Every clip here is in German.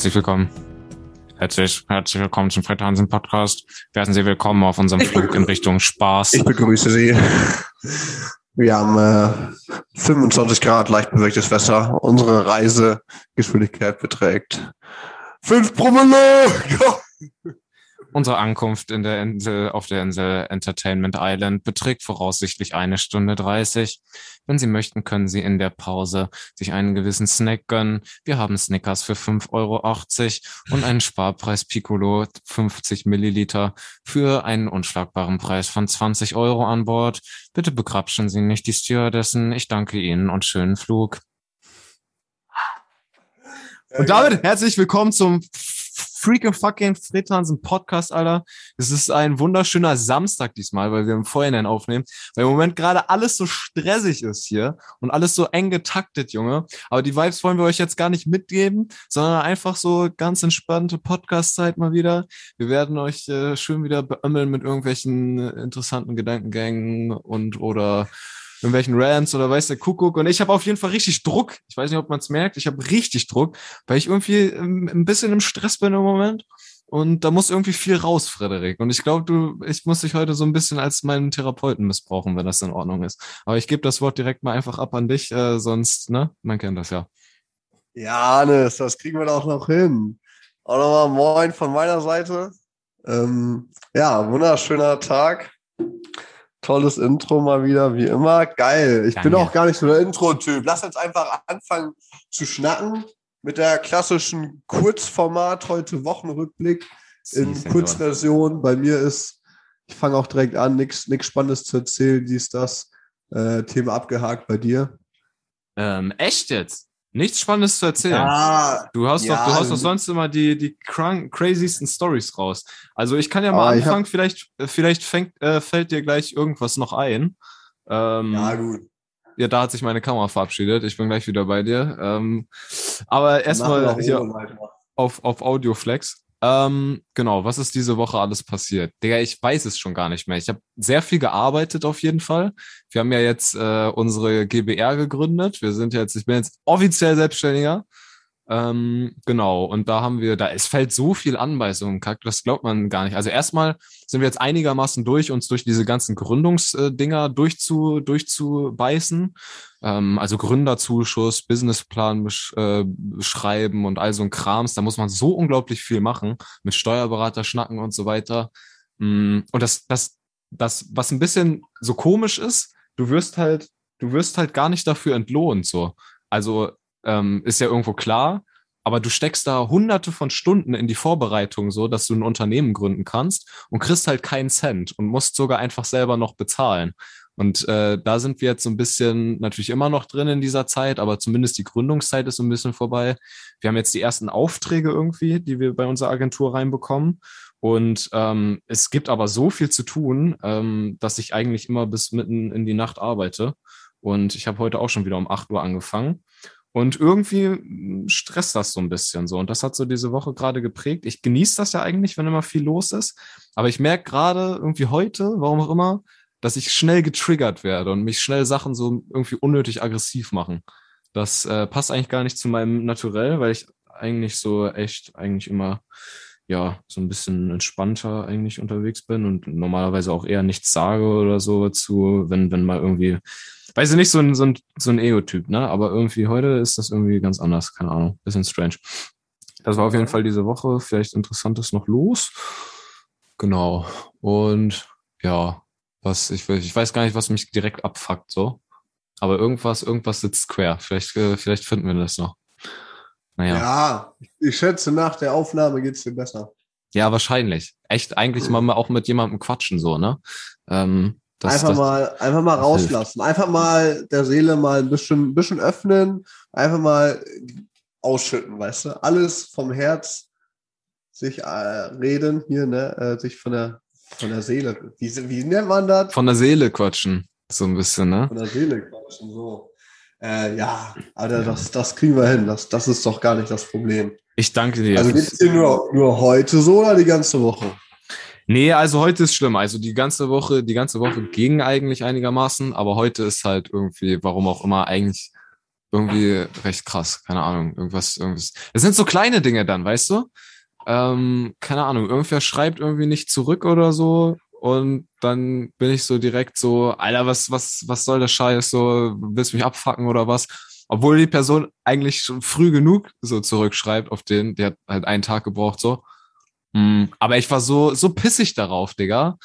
Herzlich willkommen. Herzlich, herzlich willkommen zum Fred Hansen Podcast. Werden Sie willkommen auf unserem Flug in Richtung Spaß. Ich begrüße Sie. Wir haben äh, 25 Grad, leicht bewölktes Wetter. Unsere Reisegeschwindigkeit beträgt 5 Promille. Unsere Ankunft in der Insel, auf der Insel Entertainment Island beträgt voraussichtlich eine Stunde 30. Wenn Sie möchten, können Sie in der Pause sich einen gewissen Snack gönnen. Wir haben Snickers für 5,80 Euro und einen Sparpreis Piccolo 50 Milliliter für einen unschlagbaren Preis von 20 Euro an Bord. Bitte begrapschen Sie nicht die Stewardessen. Ich danke Ihnen und schönen Flug. Und damit herzlich willkommen zum freaking fucking Fred Hansen Podcast, Alter. Es ist ein wunderschöner Samstag diesmal, weil wir im Vorhinein aufnehmen, weil im Moment gerade alles so stressig ist hier und alles so eng getaktet, Junge. Aber die Vibes wollen wir euch jetzt gar nicht mitgeben, sondern einfach so ganz entspannte Podcast-Zeit mal wieder. Wir werden euch äh, schön wieder beömmeln mit irgendwelchen äh, interessanten Gedankengängen und oder irgendwelchen Rants oder weiß der Kuckuck. Und ich habe auf jeden Fall richtig Druck. Ich weiß nicht, ob man es merkt. Ich habe richtig Druck, weil ich irgendwie ähm, ein bisschen im Stress bin im Moment. Und da muss irgendwie viel raus, Frederik. Und ich glaube, du, ich muss dich heute so ein bisschen als meinen Therapeuten missbrauchen, wenn das in Ordnung ist. Aber ich gebe das Wort direkt mal einfach ab an dich, äh, sonst, ne? Man kennt das ja. Ja, Hannes, das kriegen wir doch noch hin. Auch nochmal Moin von meiner Seite. Ähm, ja, wunderschöner Tag. Tolles Intro mal wieder, wie immer. Geil. Ich Danke. bin auch gar nicht so der Intro-Typ. Lass uns einfach anfangen zu schnacken mit der klassischen Kurzformat heute Wochenrückblick in Kurzversion. Bei mir ist, ich fange auch direkt an, nichts Spannendes zu erzählen. Dies, das äh, Thema abgehakt bei dir. Ähm, echt jetzt? Nichts Spannendes zu erzählen. Ja, du hast ja, doch, du hast doch sonst immer die, die craziesten Stories raus. Also ich kann ja mal anfangen, hab... vielleicht, vielleicht fängt, äh, fällt dir gleich irgendwas noch ein. Ähm, ja, gut. Ja, da hat sich meine Kamera verabschiedet. Ich bin gleich wieder bei dir. Ähm, aber erstmal hier auf, auf Audioflex. Ähm, genau, was ist diese Woche alles passiert? Digga, ich weiß es schon gar nicht mehr. Ich habe sehr viel gearbeitet auf jeden Fall. Wir haben ja jetzt äh, unsere GBR gegründet. Wir sind jetzt, ich bin jetzt offiziell Selbstständiger. Ähm, genau, und da haben wir, da es fällt so viel an bei so einem Kack, das glaubt man gar nicht. Also erstmal sind wir jetzt einigermaßen durch, uns durch diese ganzen Gründungsdinger durchzu, durchzubeißen. Ähm, also Gründerzuschuss, Businessplan besch äh, beschreiben und all so ein Krams. Da muss man so unglaublich viel machen, mit Steuerberater schnacken und so weiter. Mm, und das, das, das, was ein bisschen so komisch ist, du wirst halt, du wirst halt gar nicht dafür entlohnt, so. Also ähm, ist ja irgendwo klar. Aber du steckst da hunderte von Stunden in die Vorbereitung so, dass du ein Unternehmen gründen kannst und kriegst halt keinen Cent und musst sogar einfach selber noch bezahlen. Und äh, da sind wir jetzt so ein bisschen natürlich immer noch drin in dieser Zeit, aber zumindest die Gründungszeit ist so ein bisschen vorbei. Wir haben jetzt die ersten Aufträge irgendwie, die wir bei unserer Agentur reinbekommen. Und ähm, es gibt aber so viel zu tun, ähm, dass ich eigentlich immer bis mitten in die Nacht arbeite. Und ich habe heute auch schon wieder um 8 Uhr angefangen. Und irgendwie hm, stresst das so ein bisschen so. Und das hat so diese Woche gerade geprägt. Ich genieße das ja eigentlich, wenn immer viel los ist. Aber ich merke gerade irgendwie heute, warum auch immer, dass ich schnell getriggert werde und mich schnell Sachen so irgendwie unnötig aggressiv machen. Das äh, passt eigentlich gar nicht zu meinem Naturell, weil ich eigentlich so echt eigentlich immer ja so ein bisschen entspannter eigentlich unterwegs bin und normalerweise auch eher nichts sage oder so zu, wenn wenn mal irgendwie weiß ich nicht, so ein, so ein, so ein Ego-Typ, ne? Aber irgendwie heute ist das irgendwie ganz anders, keine Ahnung. Bisschen strange. Das war auf jeden Fall diese Woche. Vielleicht Interessantes noch los. Genau. Und ja, was, ich, ich weiß gar nicht, was mich direkt abfuckt, so. Aber irgendwas, irgendwas sitzt quer. Vielleicht, äh, vielleicht finden wir das noch. Naja. Ja, ich schätze, nach der Aufnahme geht's dir besser. Ja, wahrscheinlich. Echt eigentlich mal auch mit jemandem quatschen, so, ne? Ähm, das, einfach das, mal, einfach mal rauslassen. Hilft. Einfach mal der Seele mal ein bisschen, bisschen öffnen. Einfach mal ausschütten, weißt du? Alles vom Herz sich äh, reden hier, ne? Äh, sich von der, von der Seele. Wie, wie nennt man das? Von der Seele quatschen. So ein bisschen, ne? Von der Seele quatschen, so. Äh, ja, aber ja. Das, das kriegen wir hin. Das, das ist doch gar nicht das Problem. Ich danke dir. Also geht's dir nur, nur heute so oder die ganze Woche? Nee, also heute ist schlimm. Also die ganze Woche, die ganze Woche ging eigentlich einigermaßen, aber heute ist halt irgendwie, warum auch immer, eigentlich irgendwie recht krass. Keine Ahnung, irgendwas, irgendwas. Es sind so kleine Dinge dann, weißt du? Ähm, keine Ahnung, irgendwer schreibt irgendwie nicht zurück oder so. Und dann bin ich so direkt so, Alter, was, was, was soll der Scheiß? So, willst du mich abfacken oder was? Obwohl die Person eigentlich schon früh genug so zurückschreibt auf den, der hat halt einen Tag gebraucht, so. Mm, aber ich war so, so pissig darauf, Digga.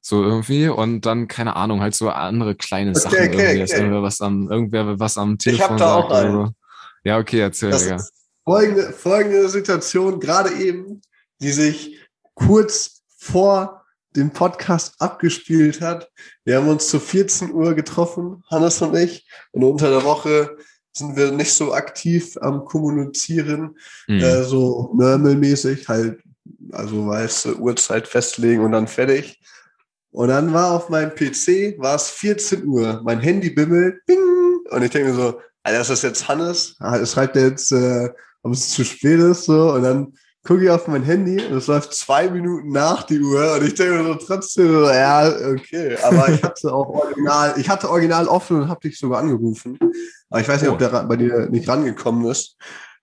So irgendwie. Und dann, keine Ahnung, halt so andere kleine okay, Sachen. Okay, irgendwie, okay. Irgendwer was am, irgendwer was am Telefon ich hab da sagt. Auch einen. So. Ja, okay, erzähl, das Digga. Folgende, folgende Situation, gerade eben, die sich kurz vor dem Podcast abgespielt hat. Wir haben uns zu 14 Uhr getroffen, Hannes und ich. Und unter der Woche sind wir nicht so aktiv am Kommunizieren, mhm. äh, so murmelmäßig, halt, also weißt du, Uhrzeit festlegen und dann fertig. Und dann war auf meinem PC, war es 14 Uhr, mein Handy bimmelt, bing, und ich denke mir so, Alter, ist das jetzt Hannes? Ah, schreibt er jetzt, äh, ob es zu spät ist, so, und dann gucke ich auf mein Handy und es läuft zwei Minuten nach die Uhr. Und ich denke mir so trotzdem so, ja, okay, aber ich hatte auch original, ich hatte original offen und habe dich sogar angerufen, aber ich weiß nicht, oh. ob der bei dir nicht rangekommen ist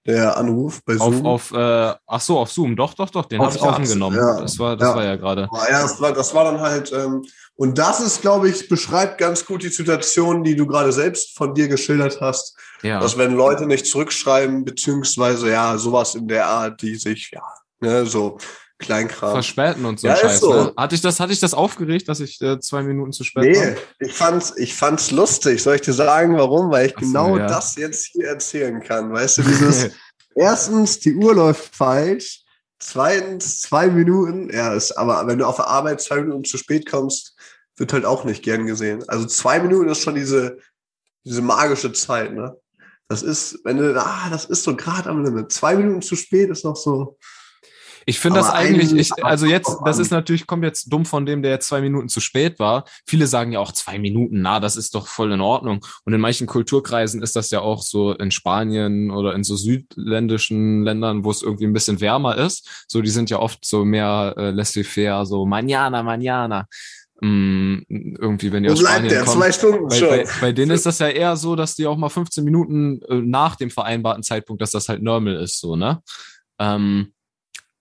der Anruf bei Zoom. Auf, auf äh, ach so, auf Zoom, doch, doch, doch, den habe ich auch angenommen. Ja. Das war, das ja. war ja gerade. Ja, das war, das war dann halt, ähm, und das ist, glaube ich, beschreibt ganz gut die Situation, die du gerade selbst von dir geschildert hast. Ja. Dass wenn Leute nicht zurückschreiben, beziehungsweise ja, sowas in der Art, die sich, ja, ne, so Kleinkram. Verspäten und so ja, Scheiß. So. Ne? Hatte ich das, hatte ich das aufgeregt, dass ich äh, zwei Minuten zu spät nee, war? Nee, ich fand's, ich fand's lustig. Soll ich dir sagen, warum? Weil ich so, genau ja. das jetzt hier erzählen kann. Weißt du, dieses, erstens, die Uhr läuft falsch. Zweitens, zwei Minuten. Ja, ist, aber wenn du auf der Arbeit zwei Minuten zu spät kommst, wird halt auch nicht gern gesehen. Also zwei Minuten ist schon diese, diese magische Zeit, ne? Das ist, wenn du, ah, das ist so gerade am Limit. Zwei Minuten zu spät ist noch so, ich finde das eigentlich, ich, also jetzt, das ist natürlich, kommt jetzt dumm von dem, der jetzt zwei Minuten zu spät war. Viele sagen ja auch zwei Minuten, na, das ist doch voll in Ordnung. Und in manchen Kulturkreisen ist das ja auch so in Spanien oder in so südländischen Ländern, wo es irgendwie ein bisschen wärmer ist. So, die sind ja oft so mehr äh, laissez-faire, so mañana, mañana. Mm, irgendwie, wenn die aus Spanien der? kommen. Zwei Stunden bei, schon. Bei, bei denen ist das ja eher so, dass die auch mal 15 Minuten äh, nach dem vereinbarten Zeitpunkt, dass das halt normal ist, so, ne? Ähm,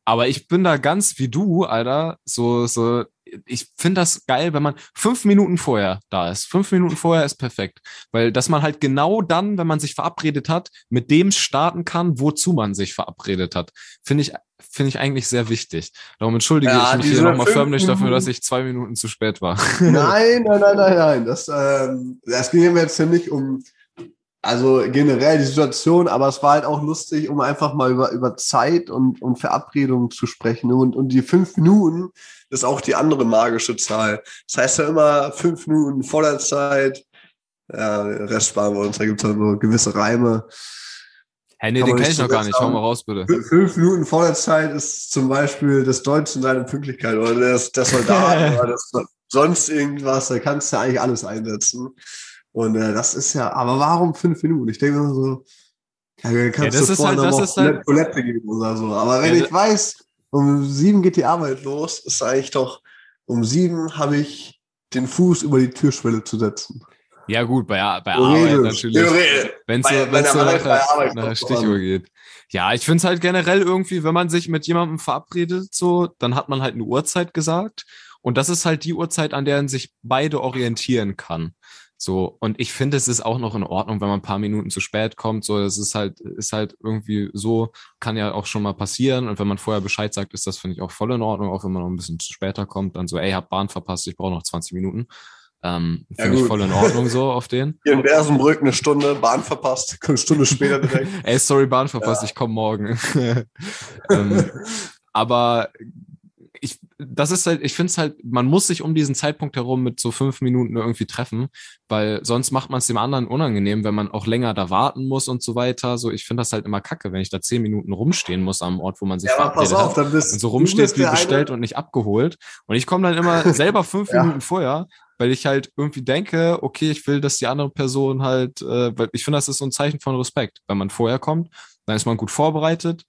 aber ich bin da ganz wie du, Alter, so, so, ich finde das geil, wenn man fünf Minuten vorher da ist. Fünf Minuten vorher ist perfekt. Weil, dass man halt genau dann, wenn man sich verabredet hat, mit dem starten kann, wozu man sich verabredet hat. Finde ich, finde ich eigentlich sehr wichtig. Darum entschuldige ja, ich mich hier nochmal förmlich dafür, dass ich zwei Minuten zu spät war. Nein, nein, nein, nein, nein. Das, ähm, das ging mir jetzt nicht um also generell die Situation, aber es war halt auch lustig, um einfach mal über, über Zeit und, und Verabredungen zu sprechen. Und, und die fünf Minuten ist auch die andere magische Zahl. Das heißt ja immer fünf Minuten vor der Zeit. Ja, Rest sparen wir uns, da gibt es dann so gewisse Reime. Hey, nee, den kenne ich noch gar nicht. Hau mal raus, bitte. Fünf Minuten vor der Zeit ist zum Beispiel das Deutsche in seiner Pünktlichkeit oder der, der Soldat oder das, sonst irgendwas. Da kannst du eigentlich alles einsetzen. Und äh, das ist ja, aber warum fünf Minuten? Ich denke so, ja, kannst ja, das du ist halt, das ist halt, Toilette geben oder so. Aber wenn ja, ich weiß, um sieben geht die Arbeit los, ist eigentlich doch, um sieben habe ich den Fuß über die Türschwelle zu setzen. Ja, gut, bei, bei Arbeit natürlich. Wenn es so nach, nach Stichuhr geht. Ja, ich finde es halt generell irgendwie, wenn man sich mit jemandem verabredet, so, dann hat man halt eine Uhrzeit gesagt. Und das ist halt die Uhrzeit, an der man sich beide orientieren kann. So, und ich finde, es ist auch noch in Ordnung, wenn man ein paar Minuten zu spät kommt. So, das ist halt, ist halt irgendwie so, kann ja auch schon mal passieren. Und wenn man vorher Bescheid sagt, ist das, finde ich, auch voll in Ordnung, auch wenn man noch ein bisschen zu später kommt, dann so, ey, hab Bahn verpasst, ich brauche noch 20 Minuten. Ähm, finde ja, ich voll in Ordnung so auf den. Hier in Bersenbrück eine Stunde, Bahn verpasst, eine Stunde später direkt. ey, sorry, Bahn verpasst, ja. ich komme morgen. ähm, aber das ist halt, ich finde es halt, man muss sich um diesen Zeitpunkt herum mit so fünf Minuten irgendwie treffen, weil sonst macht man es dem anderen unangenehm, wenn man auch länger da warten muss und so weiter. So, ich finde das halt immer kacke, wenn ich da zehn Minuten rumstehen muss am Ort, wo man sich ja, verabredet pass auf, Dann bist, und so rumsteht wie bestellt und nicht abgeholt. Und ich komme dann immer selber fünf ja. Minuten vorher, weil ich halt irgendwie denke, okay, ich will, dass die andere Person halt, äh, weil ich finde, das ist so ein Zeichen von Respekt. Wenn man vorher kommt, dann ist man gut vorbereitet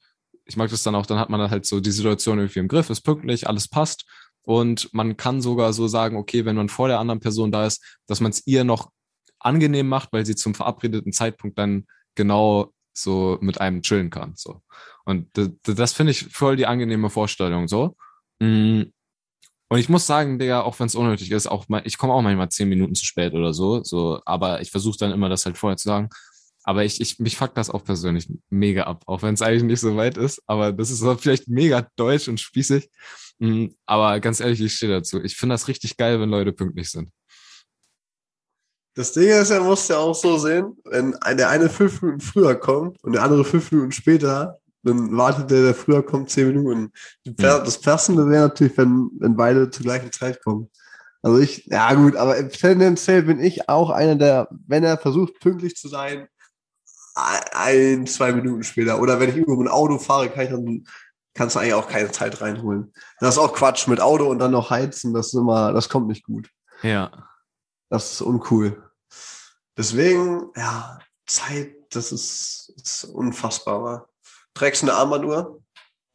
ich mag das dann auch, dann hat man halt so die Situation irgendwie im Griff, ist pünktlich, alles passt. Und man kann sogar so sagen, okay, wenn man vor der anderen Person da ist, dass man es ihr noch angenehm macht, weil sie zum verabredeten Zeitpunkt dann genau so mit einem chillen kann. So. Und das, das finde ich voll die angenehme Vorstellung. So. Mm. Und ich muss sagen, Digga, auch wenn es unnötig ist, auch mal, ich komme auch manchmal zehn Minuten zu spät oder so, so, aber ich versuche dann immer das halt vorher zu sagen. Aber ich, ich, mich fuckt das auch persönlich mega ab, auch wenn es eigentlich nicht so weit ist. Aber das ist vielleicht mega deutsch und spießig. Mm, aber ganz ehrlich, ich stehe dazu. Ich finde das richtig geil, wenn Leute pünktlich sind. Das Ding ist ja, musst du ja auch so sehen, wenn der eine fünf Minuten früher kommt und der andere fünf Minuten später, dann wartet der, der früher kommt, zehn Minuten. Das Passende wäre natürlich, wenn, wenn beide zur gleichen Zeit kommen. Also ich, ja gut, aber tendenziell bin ich auch einer, der, wenn er versucht, pünktlich zu sein, ein, zwei Minuten später. Oder wenn ich irgendwo mit dem Auto fahre, kann ich dann, kannst du eigentlich auch keine Zeit reinholen. Das ist auch Quatsch mit Auto und dann noch heizen, das ist immer, das kommt nicht gut. Ja. Das ist uncool. Deswegen, ja, Zeit, das ist, ist unfassbar. Trägst du eine Armbanduhr?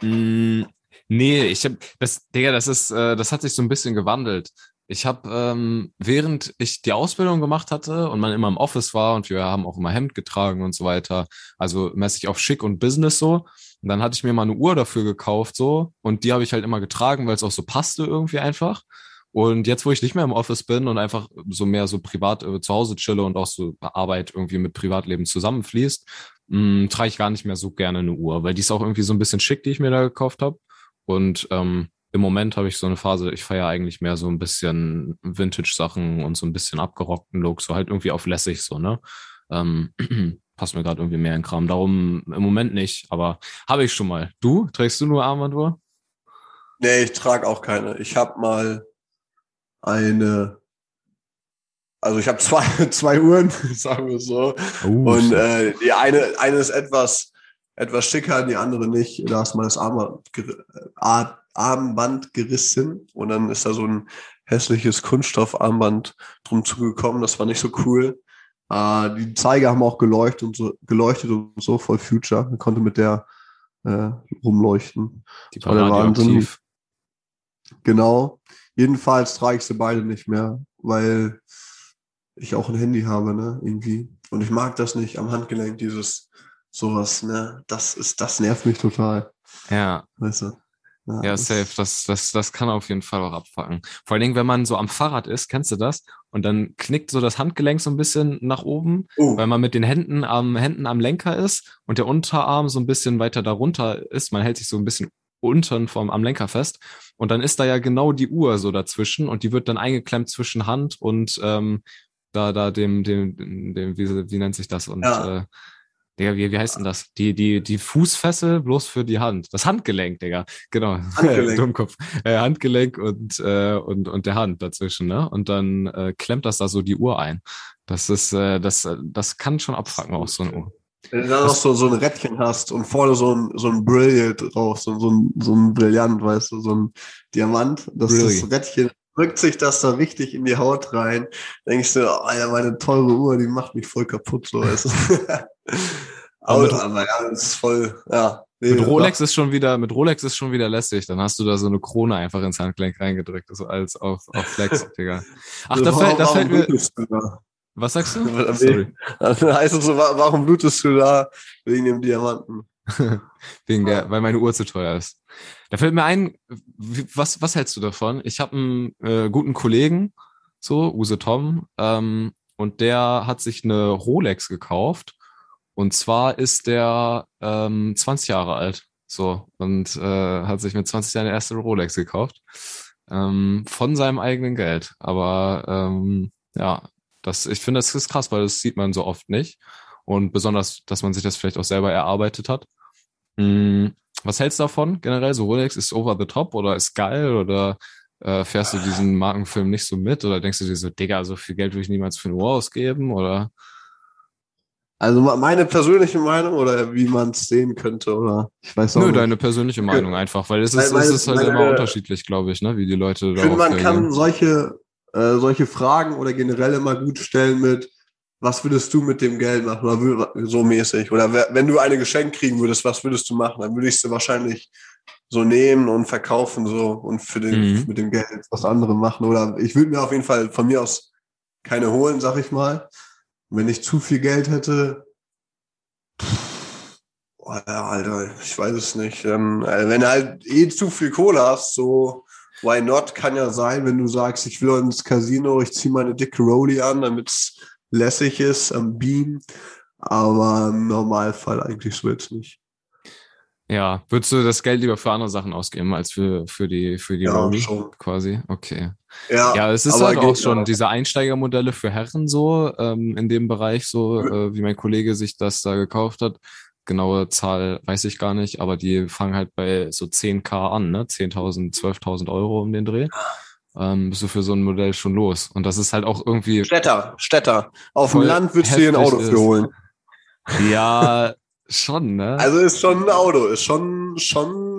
Mm, nee, ich habe das, Digga, das ist, äh, das hat sich so ein bisschen gewandelt. Ich habe, ähm, während ich die Ausbildung gemacht hatte und man immer im Office war und wir haben auch immer Hemd getragen und so weiter, also mäßig auf schick und Business so. Und dann hatte ich mir mal eine Uhr dafür gekauft so und die habe ich halt immer getragen, weil es auch so passte irgendwie einfach. Und jetzt, wo ich nicht mehr im Office bin und einfach so mehr so privat äh, zu Hause chille und auch so Arbeit irgendwie mit Privatleben zusammenfließt, mh, mm, trage ich gar nicht mehr so gerne eine Uhr, weil die ist auch irgendwie so ein bisschen schick, die ich mir da gekauft habe. Und ähm, im Moment habe ich so eine Phase, ich feiere eigentlich mehr so ein bisschen Vintage-Sachen und so ein bisschen abgerockten Look, so halt irgendwie auf lässig so, ne? Ähm, passt mir gerade irgendwie mehr in Kram. Darum im Moment nicht, aber habe ich schon mal. Du? Trägst du nur Armbanduhr? Nee, ich trage auch keine. Ich habe mal eine, also ich habe zwei, zwei Uhren, sagen wir so. Uh, und äh, die eine, eine ist etwas, etwas schicker, die andere nicht. Da ist mal das Armband, Armband gerissen und dann ist da so ein hässliches Kunststoffarmband drum zugekommen. Das war nicht so cool. Äh, die Zeiger haben auch geleuchtet und so, geleuchtet und so voll Future. Man konnte mit der äh, rumleuchten. Die war der Wahnsinn. Genau. Jedenfalls trage ich sie beide nicht mehr, weil ich auch ein Handy habe, ne, irgendwie. Und ich mag das nicht am Handgelenk, dieses sowas, ne. Das ist, das nervt mich total. Ja. Weißt du? Ja, ja safe. Das, das, das kann auf jeden Fall auch abfacken. Vor allen Dingen, wenn man so am Fahrrad ist, kennst du das? Und dann knickt so das Handgelenk so ein bisschen nach oben, oh. weil man mit den Händen am, Händen am Lenker ist und der Unterarm so ein bisschen weiter darunter ist. Man hält sich so ein bisschen unten vom, am Lenker fest. Und dann ist da ja genau die Uhr so dazwischen und die wird dann eingeklemmt zwischen Hand und ähm, da, da dem, dem, dem, wie, wie nennt sich das? Und ja. äh, Digga, wie, wie heißt denn das? Die, die, die Fußfessel bloß für die Hand. Das Handgelenk, Digga. Genau. Handgelenk. Dummkopf. Äh, Handgelenk und, äh, und, und der Hand dazwischen, ne? Und dann äh, klemmt das da so die Uhr ein. Das ist, äh, das, das kann schon abfragen aus so einer Uhr. Wenn du dann noch so, so ein Rädchen hast und vorne so ein, so ein Brilliant drauf, so, so, ein, so ein Brillant, weißt du, so ein Diamant, das, das Rädchen drückt sich das da richtig in die Haut rein. Denkst du, oh, ja, meine teure Uhr, die macht mich voll kaputt, so weißt du. aber, ja, das ist voll, ja. Nee, mit Rolex doch. ist schon wieder, mit Rolex ist schon wieder lässig. Dann hast du da so eine Krone einfach ins Handgelenk reingedrückt, so als auf, auf Flex, Digga. Ach, da fällt, da fällt mir, was sagst du? Sorry. Also heißt es so, warum blutest du da? Wegen dem Diamanten. Wegen der, weil meine Uhr zu teuer ist. Da fällt mir ein, was, was hältst du davon? Ich habe einen äh, guten Kollegen, so, Use Tom, ähm, und der hat sich eine Rolex gekauft. Und zwar ist der ähm, 20 Jahre alt. So, und äh, hat sich mit 20 Jahren der erste Rolex gekauft. Ähm, von seinem eigenen Geld. Aber ähm, ja, das, ich finde, das ist krass, weil das sieht man so oft nicht. Und besonders, dass man sich das vielleicht auch selber erarbeitet hat. Hm, was hältst du davon generell? So Rolex ist over the top oder ist geil oder äh, fährst du diesen Markenfilm nicht so mit oder denkst du dir so, Digga, so viel Geld würde ich niemals für eine Uhr ausgeben oder? Also meine persönliche Meinung oder wie man es sehen könnte oder ich weiß auch Nö, nicht. deine persönliche Meinung einfach, weil es ist, meine, es ist halt meine, immer unterschiedlich, glaube ich, ne, wie die Leute Ich finde, man kann solche äh, solche Fragen oder generell immer gut stellen mit, was würdest du mit dem Geld machen? Oder so mäßig. Oder wenn du eine Geschenk kriegen würdest, was würdest du machen? Dann würde ich sie wahrscheinlich so nehmen und verkaufen so und für den, mhm. mit dem Geld was anderes machen. Oder ich würde mir auf jeden Fall von mir aus keine holen, sag ich mal. wenn ich zu viel Geld hätte, Oh, ja, Alter, ich weiß es nicht. Ähm, äh, wenn du halt eh zu viel Kohle hast, so why not, kann ja sein, wenn du sagst, ich will ins Casino, ich ziehe meine dicke Rolli an, damit es lässig ist am Beam. Aber im Normalfall eigentlich so jetzt nicht. Ja, würdest du das Geld lieber für andere Sachen ausgeben als für, für die, für die ja, schon. quasi? Okay. Ja, ja es ist halt auch schon ja. diese Einsteigermodelle für Herren so, ähm, in dem Bereich so, äh, wie mein Kollege sich das da gekauft hat. Genaue Zahl weiß ich gar nicht, aber die fangen halt bei so 10k an, ne? 10.000, 12.000 Euro um den Dreh. Ähm, bist du für so ein Modell schon los. Und das ist halt auch irgendwie. Städter, Städter. Auf dem Land würdest du dir ein Auto für holen. Ja, schon, ne? Also ist schon ein Auto, ist schon, schon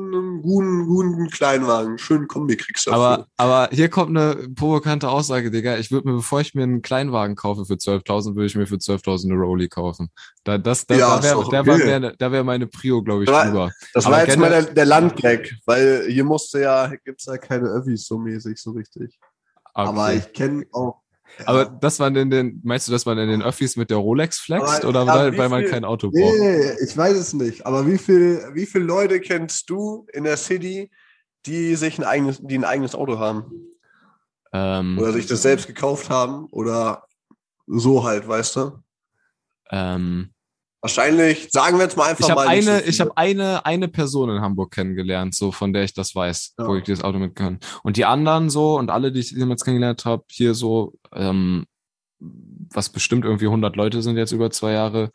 guten, guten Kleinwagen, schönen Kombi kriegst du aber, aber hier kommt eine provokante Aussage, Digga. Ich würde mir, bevor ich mir einen Kleinwagen kaufe für 12.000, würde ich mir für 12.000 eine Rolli kaufen. Da, das, das, ja, da wäre okay. wär, wär, wär meine Prio, glaube ich, da, drüber. Das aber war jetzt mal der, der Landgag, weil hier musste ja, gibt's ja keine Öffis so mäßig, so richtig. Okay. Aber ich kenne auch aber dass man in den, meinst du, dass man in den Öffis mit der Rolex flext aber, oder weil, weil man kein Auto braucht? Nee, ich weiß es nicht. Aber wie viel, wie viele Leute kennst du in der City, die sich ein eigenes, die ein eigenes Auto haben? Ähm, oder sich das selbst gekauft haben oder so halt, weißt du? Ähm, Wahrscheinlich, sagen wir jetzt mal einfach ich mal. Eine, so ich habe eine, eine Person in Hamburg kennengelernt, so von der ich das weiß, ja. wo ich dieses Auto mit kann. Und die anderen so und alle, die ich jemals kennengelernt habe, hier so, ähm, was bestimmt irgendwie 100 Leute sind jetzt über zwei Jahre,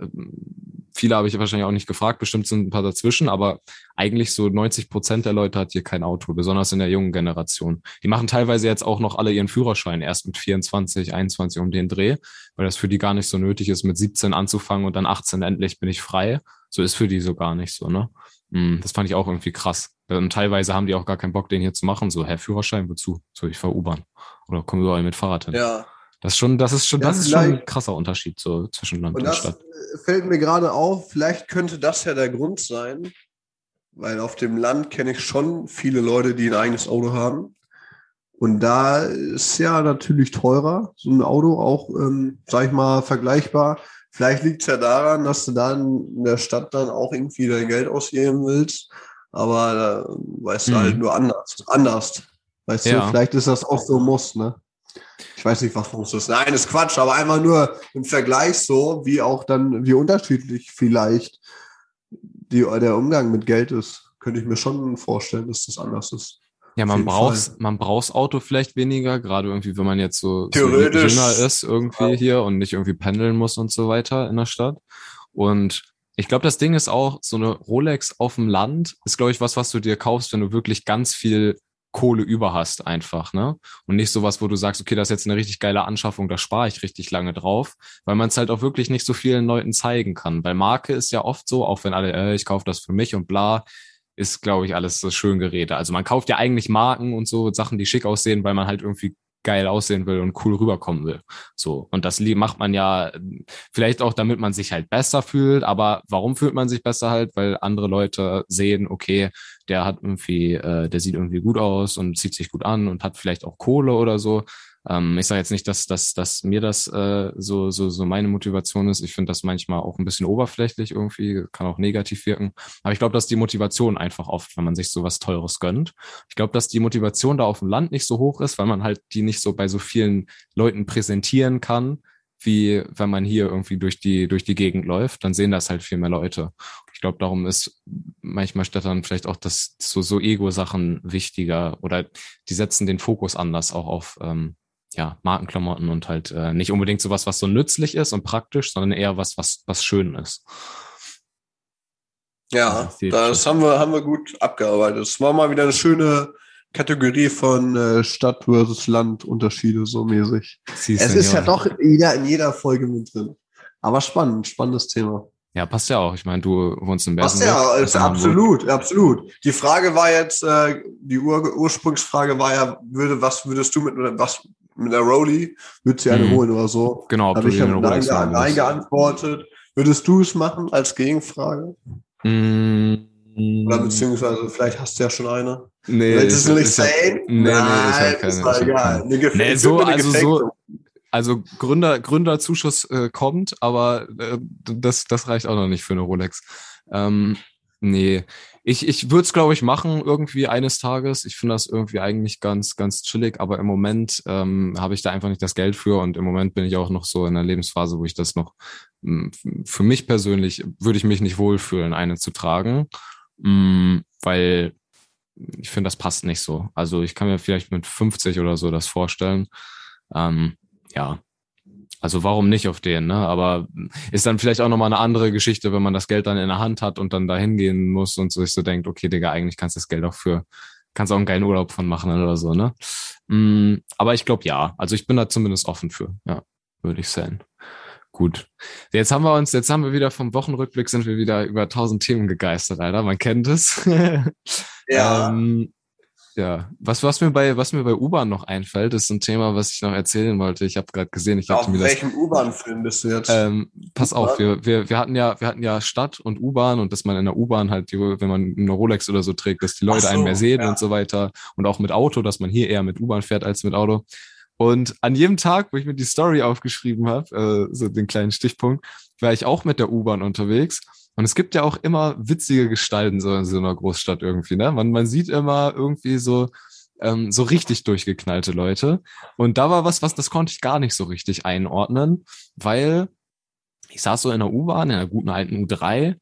ähm, viele habe ich wahrscheinlich auch nicht gefragt, bestimmt sind ein paar dazwischen, aber eigentlich so 90 Prozent der Leute hat hier kein Auto, besonders in der jungen Generation. Die machen teilweise jetzt auch noch alle ihren Führerschein erst mit 24, 21 um den Dreh, weil das für die gar nicht so nötig ist, mit 17 anzufangen und dann 18 endlich bin ich frei. So ist für die so gar nicht so, ne? Hm, das fand ich auch irgendwie krass. Und teilweise haben die auch gar keinen Bock, den hier zu machen. So, Herr Führerschein, wozu? So, ich U-Bahn. Oder komme überall mit Fahrrad hin. Ja. Das ist schon, das ist schon, ja, das ist schon ein krasser Unterschied so zwischen Land und, und Stadt. Fällt mir gerade auf, vielleicht könnte das ja der Grund sein, weil auf dem Land kenne ich schon viele Leute, die ein eigenes Auto haben. Und da ist ja natürlich teurer, so ein Auto auch, ähm, sag ich mal, vergleichbar. Vielleicht liegt es ja daran, dass du dann in der Stadt dann auch irgendwie dein Geld ausgeben willst. Aber da weißt mhm. du halt nur anders. Anders. Weißt ja. du, vielleicht ist das auch so ein Muss, ne? Ich weiß nicht, was muss ist. Nein, ist Quatsch, aber einfach nur im Vergleich so, wie auch dann, wie unterschiedlich vielleicht die, der Umgang mit Geld ist. Könnte ich mir schon vorstellen, dass das anders ist. Ja, man braucht man braucht's Auto vielleicht weniger, gerade irgendwie, wenn man jetzt so, so jünger ist irgendwie ja. hier und nicht irgendwie pendeln muss und so weiter in der Stadt. Und ich glaube, das Ding ist auch, so eine Rolex auf dem Land ist, glaube ich, was, was du dir kaufst, wenn du wirklich ganz viel Kohle über hast einfach, ne? Und nicht sowas, wo du sagst, okay, das ist jetzt eine richtig geile Anschaffung, da spare ich richtig lange drauf, weil man es halt auch wirklich nicht so vielen Leuten zeigen kann. Weil Marke ist ja oft so, auch wenn alle, äh, ich kaufe das für mich und bla, ist, glaube ich, alles so schön Gerede. Also man kauft ja eigentlich Marken und so Sachen, die schick aussehen, weil man halt irgendwie geil aussehen will und cool rüberkommen will. So. Und das macht man ja vielleicht auch, damit man sich halt besser fühlt. Aber warum fühlt man sich besser halt? Weil andere Leute sehen, okay, der hat irgendwie, äh, der sieht irgendwie gut aus und zieht sich gut an und hat vielleicht auch Kohle oder so. Ähm, ich sage jetzt nicht, dass, dass, dass mir das äh, so, so, so meine Motivation ist. Ich finde das manchmal auch ein bisschen oberflächlich irgendwie, kann auch negativ wirken. Aber ich glaube, dass die Motivation einfach oft, wenn man sich so was Teures gönnt. Ich glaube, dass die Motivation da auf dem Land nicht so hoch ist, weil man halt die nicht so bei so vielen Leuten präsentieren kann, wie wenn man hier irgendwie durch die, durch die Gegend läuft, dann sehen das halt viel mehr Leute. Ich glaube, darum ist manchmal Städtern vielleicht auch das so, so Ego-Sachen wichtiger oder die setzen den Fokus anders auch auf ähm, ja, Markenklamotten und halt äh, nicht unbedingt sowas, was so nützlich ist und praktisch, sondern eher was, was, was schön ist. Ja, das, das haben wir, haben wir gut abgearbeitet. Es war mal wieder eine schöne Kategorie von äh, Stadt versus Land Unterschiede so mäßig. Sie es ist ja doch jeder, in jeder Folge mit drin. Aber spannend, spannendes Thema. Ja, passt ja auch. Ich meine, du wohnst in Berlin. Passt ja, ist absolut, absolut. Die Frage war jetzt, äh, die Ur Ursprungsfrage war ja, würde, was würdest du mit, was mit der Rolli, würdest du eine mhm. holen oder so. Genau, habe ich habe nein, ge nein geantwortet. Würdest du es machen als Gegenfrage? Mhm. Oder beziehungsweise vielleicht hast du ja schon eine. Nee, Willst du es nicht sagen? Nee, nee, ich habe keine. Ist egal. Eine nee, so, also so, also Gründer, Gründerzuschuss äh, kommt, aber äh, das, das reicht auch noch nicht für eine Rolex. Ähm, nee, ich, ich würde es, glaube ich, machen irgendwie eines Tages. Ich finde das irgendwie eigentlich ganz, ganz chillig, aber im Moment ähm, habe ich da einfach nicht das Geld für und im Moment bin ich auch noch so in einer Lebensphase, wo ich das noch hm, für mich persönlich würde ich mich nicht wohlfühlen, eine zu tragen, hm, weil ich finde, das passt nicht so. Also ich kann mir vielleicht mit 50 oder so das vorstellen. Ähm, ja, also warum nicht auf den, ne? Aber ist dann vielleicht auch nochmal eine andere Geschichte, wenn man das Geld dann in der Hand hat und dann dahin gehen muss und sich so denkt, okay, Digga, eigentlich kannst du das Geld auch für, kannst auch einen geilen Urlaub von machen oder so, ne? Mm, aber ich glaube ja. Also ich bin da zumindest offen für, ja, würde ich sagen. Gut. Jetzt haben wir uns, jetzt haben wir wieder vom Wochenrückblick sind wir wieder über tausend Themen gegeistert, Alter. Man kennt es. ja. ähm, ja, was, was mir bei, was mir bei U-Bahn noch einfällt, ist ein Thema, was ich noch erzählen wollte. Ich habe gerade gesehen, ich habe mir das. welchem U-Bahn-Film bist du jetzt? Ähm, pass auf, wir, wir, wir hatten ja, wir hatten ja Stadt und U-Bahn und dass man in der U-Bahn halt, wenn man eine Rolex oder so trägt, dass die Leute so, einen mehr sehen ja. und so weiter. Und auch mit Auto, dass man hier eher mit U-Bahn fährt als mit Auto. Und an jedem Tag, wo ich mir die Story aufgeschrieben habe, äh, so den kleinen Stichpunkt, war ich auch mit der U-Bahn unterwegs. Und es gibt ja auch immer witzige Gestalten so in so einer Großstadt irgendwie, ne? Man, man sieht immer irgendwie so, ähm, so richtig durchgeknallte Leute. Und da war was, was das konnte ich gar nicht so richtig einordnen, weil ich saß so in der U-Bahn, in einer guten alten U3,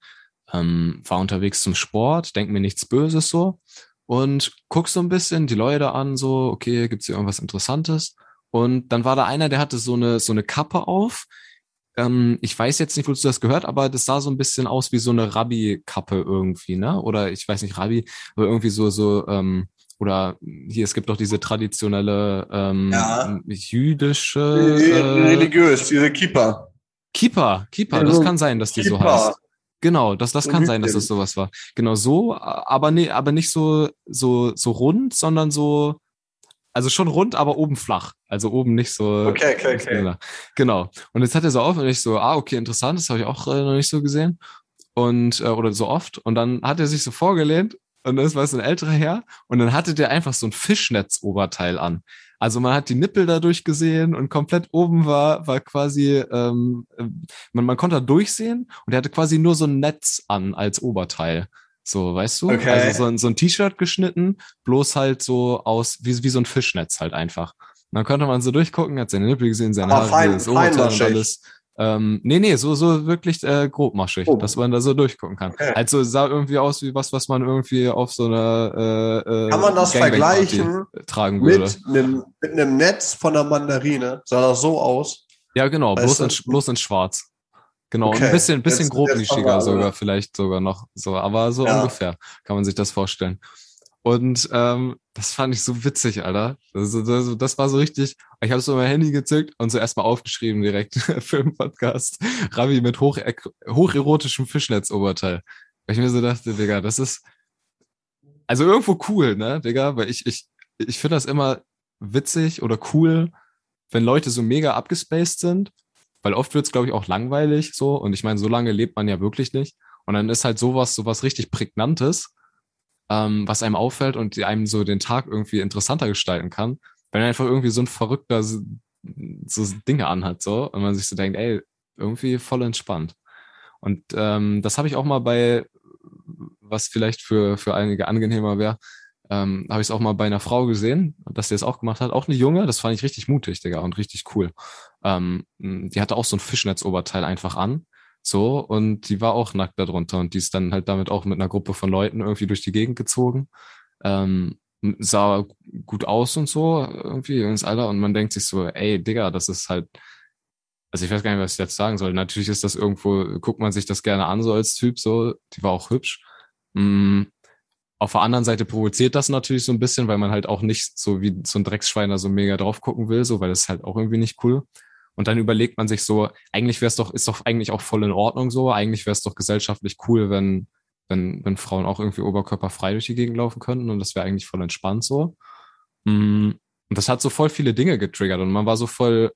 ähm, war unterwegs zum Sport, denk mir nichts Böses so und guck so ein bisschen die Leute an, so, okay, gibt's hier irgendwas Interessantes? Und dann war da einer, der hatte so eine, so eine Kappe auf. Ähm, ich weiß jetzt nicht, wozu das gehört, aber das sah so ein bisschen aus wie so eine Rabbi-Kappe irgendwie, ne? Oder ich weiß nicht, Rabbi, aber irgendwie so, so, ähm, oder hier, es gibt doch diese traditionelle ähm, ja. jüdische. Äh, Religiös, diese Kippa. Kippa, Kippa, das kann sein, dass die Kippa. so heißt. Genau, das, das kann sein, dass das sowas war. Genau so, aber nee, aber nicht so, so, so rund, sondern so, also schon rund, aber oben flach. Also oben nicht so. Okay, okay, okay. Genau. Und jetzt hat er so auf und ich so, ah, okay, interessant, das habe ich auch äh, noch nicht so gesehen. Und, äh, oder so oft. Und dann hat er sich so vorgelehnt und das war so ein älterer Herr. Und dann hatte der einfach so ein Fischnetzoberteil an. Also man hat die Nippel dadurch gesehen und komplett oben war, war quasi, ähm, äh, man, man konnte da durchsehen und er hatte quasi nur so ein Netz an als Oberteil. So, weißt du? Okay. Also so, ein, so ein T-Shirt geschnitten, bloß halt so aus, wie, wie so ein Fischnetz halt einfach. Und dann konnte man so durchgucken, hat seine Nippel gesehen, seine Aber Haare, fein, das Oberteil und alles. Ähm, nee, nee, so, so wirklich äh, grobmaschig, oh. dass man da so durchgucken kann. Okay. Also sah irgendwie aus wie was, was man irgendwie auf so einer äh, äh Kann man das vergleichen tragen würde. Mit einem, mit einem Netz von der Mandarine? Sah das so aus? Ja, genau, bloß in, bloß in schwarz. Genau, okay. ein bisschen, bisschen grobnischiger sogar, vielleicht sogar noch so, aber so ja. ungefähr kann man sich das vorstellen. Und ähm, das fand ich so witzig, Alter. Also, das, das war so richtig. Ich habe so mein Handy gezückt und so erstmal aufgeschrieben direkt für den Podcast. Ravi mit hoch, hocherotischem Fischnetzoberteil. Weil ich mir so dachte, Digga, das ist also irgendwo cool, ne, Digga? Weil ich, ich, ich finde das immer witzig oder cool, wenn Leute so mega abgespaced sind. Weil oft wird's, glaube ich, auch langweilig so. Und ich meine, so lange lebt man ja wirklich nicht. Und dann ist halt sowas, sowas richtig Prägnantes ähm, was einem auffällt und einem so den Tag irgendwie interessanter gestalten kann, wenn einfach irgendwie so ein verrückter so, so Dinge anhat so und man sich so denkt, ey, irgendwie voll entspannt. Und ähm, das habe ich auch mal bei, was vielleicht für, für einige angenehmer wäre, ähm, habe ich es auch mal bei einer Frau gesehen, dass sie das auch gemacht hat. Auch eine Junge, das fand ich richtig mutig, Digga, und richtig cool. Ähm, die hatte auch so ein Fischnetzoberteil einfach an so, und die war auch nackt darunter und die ist dann halt damit auch mit einer Gruppe von Leuten irgendwie durch die Gegend gezogen. Ähm, sah gut aus und so, irgendwie ins Alter. Und man denkt sich so, ey, Digga, das ist halt, also ich weiß gar nicht, was ich jetzt sagen soll. Natürlich ist das irgendwo, guckt man sich das gerne an, so als Typ, so, die war auch hübsch. Mm, auf der anderen Seite provoziert das natürlich so ein bisschen, weil man halt auch nicht so wie so ein Drecksschweiner so mega drauf gucken will, so, weil das ist halt auch irgendwie nicht cool. Und dann überlegt man sich so, eigentlich wäre es doch, ist doch eigentlich auch voll in Ordnung so. Eigentlich wäre es doch gesellschaftlich cool, wenn, wenn, wenn Frauen auch irgendwie oberkörperfrei durch die Gegend laufen könnten. Und das wäre eigentlich voll entspannt so. Mm, und das hat so voll viele Dinge getriggert. Und man war so voll,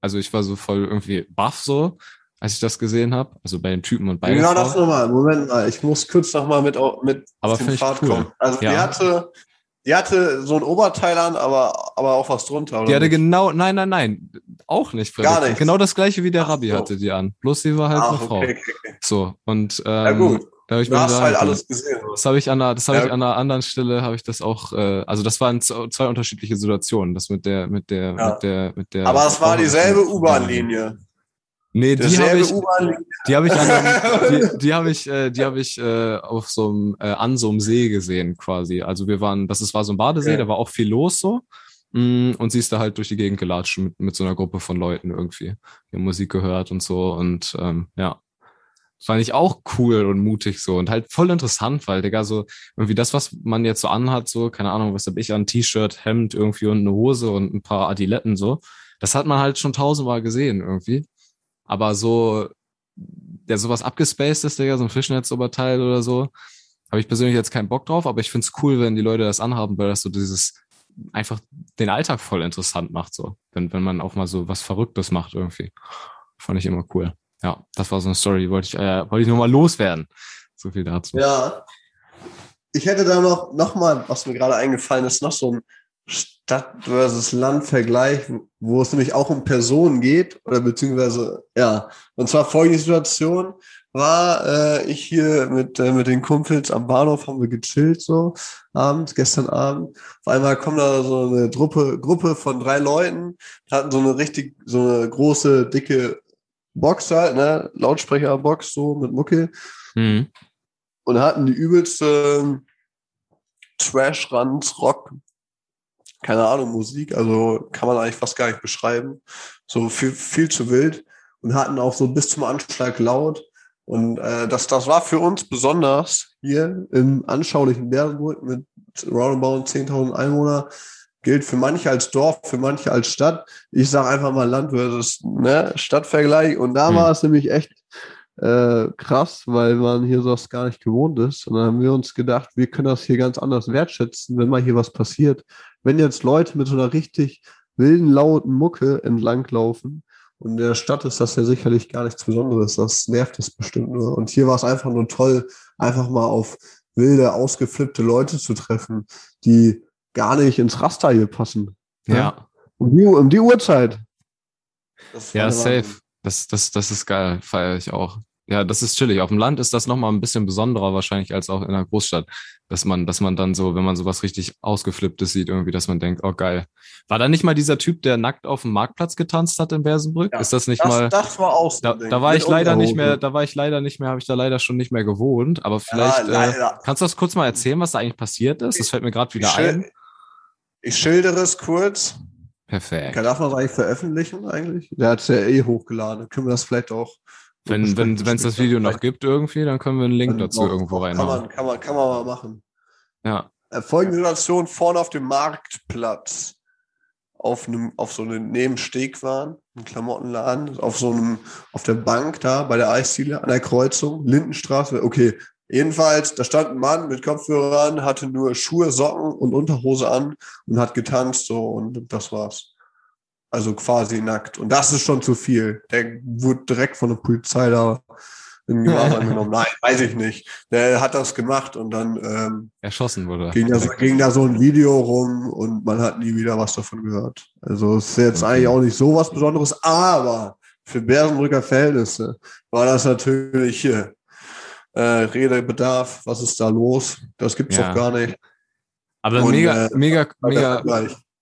also ich war so voll irgendwie baff so, als ich das gesehen habe. Also bei den Typen und bei Ja, das nochmal. Moment mal. Ich muss kurz nochmal mit, mit Aber finde ich cool. kommen. Also ja. die hatte, Die hatte so ein Oberteil an, aber, aber auch was drunter. die hatte nicht? genau, nein, nein, nein, auch nicht. Frederik. Gar nicht. Genau das gleiche wie der Rabbi so. hatte die an. Bloß sie war halt Ach, eine Frau. Okay, okay. So, und ähm, ja, gut. Da habe ich du hast halt alles gesehen. Das habe ich an einer, das habe ja. ich an einer anderen Stelle habe ich das auch. Äh, also das waren zwei unterschiedliche Situationen. Das mit der, mit der, ja. mit der, mit der. Aber es war dieselbe U-Bahn-Linie. Nee, die habe ich, die habe ich, einem, die, die habe ich, äh, die habe ich äh, auf so einem äh, an so einem See gesehen quasi. Also wir waren, das ist, war so ein Badesee, okay. da war auch viel los so. Mm, und sie ist da halt durch die Gegend gelatscht mit, mit so einer Gruppe von Leuten irgendwie. Die haben Musik gehört und so und ähm, ja. Fand ich auch cool und mutig so und halt voll interessant, weil, Digga, so irgendwie das, was man jetzt so anhat, so, keine Ahnung, was hab ich an, T-Shirt, Hemd irgendwie und eine Hose und ein paar Adiletten so, das hat man halt schon tausendmal gesehen irgendwie. Aber so, der sowas abgespaced ist, Digga, so ein Fischnetzoberteil oder so, habe ich persönlich jetzt keinen Bock drauf, aber ich find's cool, wenn die Leute das anhaben, weil das so dieses einfach den Alltag voll interessant macht, so. Wenn, wenn man auch mal so was Verrücktes macht irgendwie. Fand ich immer cool. Ja, das war so eine Story, wollte ich, äh, wollte ich nur mal loswerden. So viel dazu. Ja. Ich hätte da noch, noch mal, was mir gerade eingefallen ist, noch so ein Stadt versus Land Vergleich, wo es nämlich auch um Personen geht oder beziehungsweise ja. Und zwar folgende Situation. War äh, ich hier mit äh, mit den Kumpels am Bahnhof haben wir gechillt so abends gestern Abend. Auf einmal kommt da so eine Gruppe Gruppe von drei Leuten hatten so eine richtig so eine große dicke Box halt ne? Lautsprecherbox so mit Mucke. Mhm. und hatten die übelste Trash Rand Rock keine Ahnung, Musik, also kann man eigentlich fast gar nicht beschreiben. So viel, viel zu wild und hatten auch so bis zum Anschlag laut. Und äh, das, das war für uns besonders hier im anschaulichen Bärenburg mit roundabout 10.000 Einwohner. Gilt für manche als Dorf, für manche als Stadt. Ich sage einfach mal Land versus ne, Stadtvergleich. Und da hm. war es nämlich echt äh, krass, weil man hier sowas gar nicht gewohnt ist. Und dann haben wir uns gedacht, wir können das hier ganz anders wertschätzen, wenn mal hier was passiert. Wenn jetzt Leute mit so einer richtig wilden, lauten Mucke entlanglaufen, und in der Stadt ist das ja sicherlich gar nichts Besonderes. Das nervt es bestimmt nur. Und hier war es einfach nur toll, einfach mal auf wilde, ausgeflippte Leute zu treffen, die gar nicht ins Raster hier passen. Ja. ja. Um, die, um die Uhrzeit. Ja, safe. Das, das, das ist geil, feiere ich auch. Ja, das ist chillig. Auf dem Land ist das nochmal ein bisschen besonderer wahrscheinlich als auch in der Großstadt. Dass man, dass man dann so, wenn man sowas richtig ausgeflipptes sieht, irgendwie, dass man denkt, oh geil. War da nicht mal dieser Typ, der nackt auf dem Marktplatz getanzt hat in Bersenbrück? Ja, ist das nicht das, mal. Das war auch da, da war ich leider nicht mehr, da war ich leider nicht mehr, habe ich da leider schon nicht mehr gewohnt. Aber vielleicht ja, äh, kannst du das kurz mal erzählen, was da eigentlich passiert ist? Das fällt mir gerade wieder ich ein. Ich schildere es kurz. Perfekt. Kann darf man das eigentlich veröffentlichen eigentlich? Der hat es ja eh hochgeladen. Können wir das vielleicht auch. Wenn wenn es das Video noch gibt irgendwie, dann können wir einen Link dazu noch, irgendwo rein. Kann man, kann, man, kann man mal machen. Ja. Äh, folgende Situation vorne auf dem Marktplatz. Auf, einem, auf so einem Nebensteg waren, ein Klamottenladen, auf so einem, auf der Bank da bei der Eisdiele an der Kreuzung, Lindenstraße. Okay, Jedenfalls, da stand ein Mann mit Kopfhörern, hatte nur Schuhe, Socken und Unterhose an und hat getanzt so und das war's. Also quasi nackt. Und das ist schon zu viel. Der wurde direkt von der Polizei da in Gewahrsam genommen. Nein, weiß ich nicht. Der hat das gemacht und dann ähm, erschossen wurde. Ging da, so, ging da so ein Video rum und man hat nie wieder was davon gehört. Also ist jetzt okay. eigentlich auch nicht so was Besonderes, aber für Bärenbrücker Verhältnisse war das natürlich hier äh, Redebedarf, was ist da los? Das gibt's ja. doch gar nicht. Aber Und, mega, äh, mega, mega,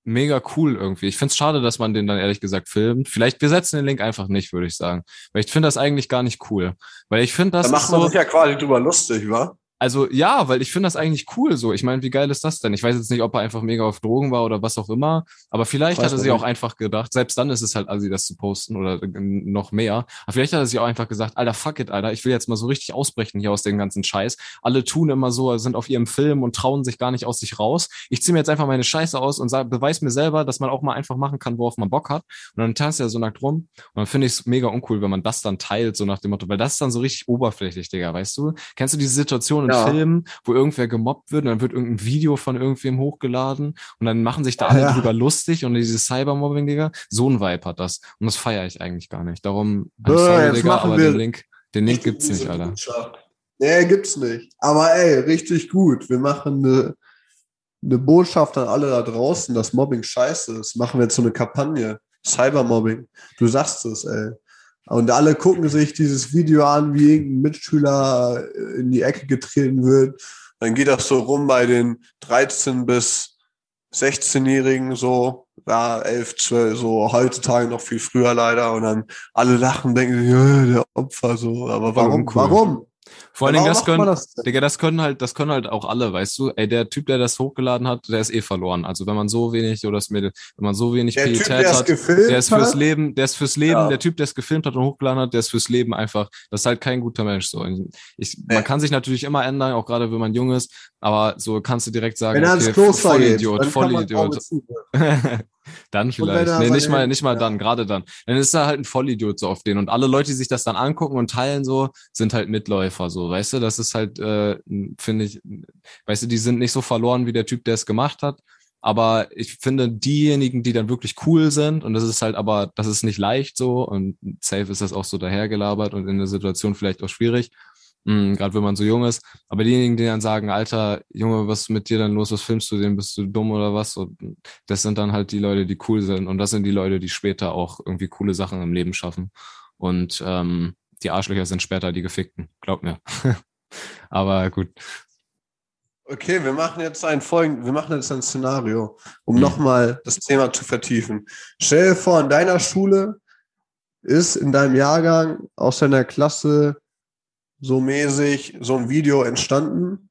mega cool irgendwie. Ich finde es schade, dass man den dann ehrlich gesagt filmt. Vielleicht, wir setzen den Link einfach nicht, würde ich sagen. Weil ich finde das eigentlich gar nicht cool. Weil ich finde das. Da macht man so, sich ja quasi drüber lustig, wa? Also ja, weil ich finde das eigentlich cool so. Ich meine, wie geil ist das denn? Ich weiß jetzt nicht, ob er einfach mega auf Drogen war oder was auch immer, aber vielleicht hat er sich auch einfach gedacht, selbst dann ist es halt assi, das zu posten oder noch mehr. Aber vielleicht hat er sich auch einfach gesagt, Alter, fuck it, Alter, ich will jetzt mal so richtig ausbrechen hier aus dem ganzen Scheiß. Alle tun immer so, sind auf ihrem Film und trauen sich gar nicht aus sich raus. Ich ziehe mir jetzt einfach meine Scheiße aus und sag, beweis mir selber, dass man auch mal einfach machen kann, worauf man Bock hat. Und dann tanzt er so nackt rum. Und dann finde ich es mega uncool, wenn man das dann teilt, so nach dem Motto, weil das ist dann so richtig oberflächlich, Digga, weißt du? Kennst du diese Situation ja. Filmen, wo irgendwer gemobbt wird und dann wird irgendein Video von irgendwem hochgeladen und dann machen sich da alle ja. drüber lustig und dieses Cybermobbing, Digga, so ein Vibe hat das. Und das feiere ich eigentlich gar nicht. Darum, I'm sorry, Digga, aber den Link, den Link gibt's nicht, Alter. Nee, gibt's nicht. Aber ey, richtig gut. Wir machen eine eine Botschaft an alle da draußen, dass Mobbing scheiße ist. Machen wir jetzt so eine Kampagne. Cybermobbing. Du sagst es, ey. Und alle gucken sich dieses Video an, wie irgendein Mitschüler in die Ecke getreten wird. Dann geht das so rum bei den 13 bis 16-Jährigen so, ja, 11, 12, so heutzutage noch viel früher leider. Und dann alle lachen, denken, ja, der Opfer so. Aber warum? Cool. Warum? Vor allen Dingen, das können, das, Digga, das können halt, das können halt auch alle, weißt du? Ey, der Typ, der das hochgeladen hat, der ist eh verloren. Also wenn man so wenig oder das Mädel, wenn man so wenig der Pietät typ, hat, der ist fürs Leben, der ist fürs Leben, ja. der Typ, der es gefilmt hat und hochgeladen hat, der ist fürs Leben einfach, das ist halt kein guter Mensch. So. Ich, nee. Man kann sich natürlich immer ändern, auch gerade wenn man jung ist, aber so kannst du direkt sagen, wenn er okay, Vollidiot, Vollidiot. Dann vielleicht. Nee, nicht mal, nicht mal dann, gerade dann. Dann ist er halt ein Vollidiot so auf den. Und alle Leute, die sich das dann angucken und teilen so, sind halt Mitläufer so, weißt du? Das ist halt, äh, finde ich, weißt du, die sind nicht so verloren wie der Typ, der es gemacht hat. Aber ich finde, diejenigen, die dann wirklich cool sind, und das ist halt aber, das ist nicht leicht so, und safe ist das auch so dahergelabert und in der Situation vielleicht auch schwierig, Gerade wenn man so jung ist. Aber diejenigen, die dann sagen, Alter, Junge, was ist mit dir dann los? Was filmst du denn? Bist du dumm oder was? Und das sind dann halt die Leute, die cool sind. Und das sind die Leute, die später auch irgendwie coole Sachen im Leben schaffen. Und ähm, die Arschlöcher sind später die Gefickten. Glaub mir. Aber gut. Okay, wir machen jetzt ein Folgen, wir machen jetzt ein Szenario, um mhm. nochmal das Thema zu vertiefen. Stell dir vor, in deiner Schule ist in deinem Jahrgang aus deiner Klasse so mäßig so ein Video entstanden.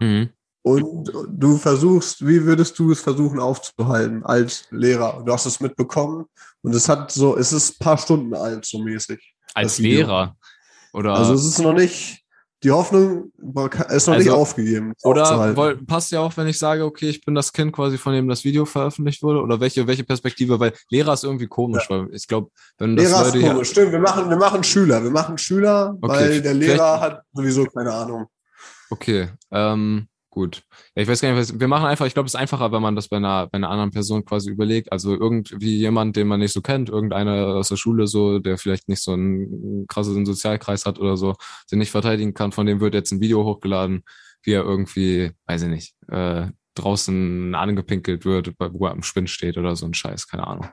Mhm. Und du versuchst, wie würdest du es versuchen aufzuhalten als Lehrer? Du hast es mitbekommen und es hat so, es ist ein paar Stunden alt, so mäßig. Als Lehrer? Oder? Also es ist noch nicht, die Hoffnung ist noch also, nicht aufgegeben. Oder weil, passt ja auch, wenn ich sage, okay, ich bin das Kind quasi, von dem das Video veröffentlicht wurde? Oder welche, welche Perspektive? Weil Lehrer ist irgendwie komisch, ja. weil ich glaube, wenn das Lehrer Leute ist komisch, stimmt. Wir machen, wir machen Schüler. Wir machen Schüler, okay, weil der Lehrer hat sowieso keine Ahnung. Okay, ähm, Gut. Ja, ich weiß gar nicht, was, wir machen einfach, ich glaube, es ist einfacher, wenn man das bei einer, bei einer anderen Person quasi überlegt. Also irgendwie jemand, den man nicht so kennt, irgendeiner aus der Schule so, der vielleicht nicht so einen krassen Sozialkreis hat oder so, den nicht verteidigen kann, von dem wird jetzt ein Video hochgeladen, wie er irgendwie, weiß ich nicht, äh, draußen angepinkelt wird, wo er am Spind steht oder so ein Scheiß, keine Ahnung.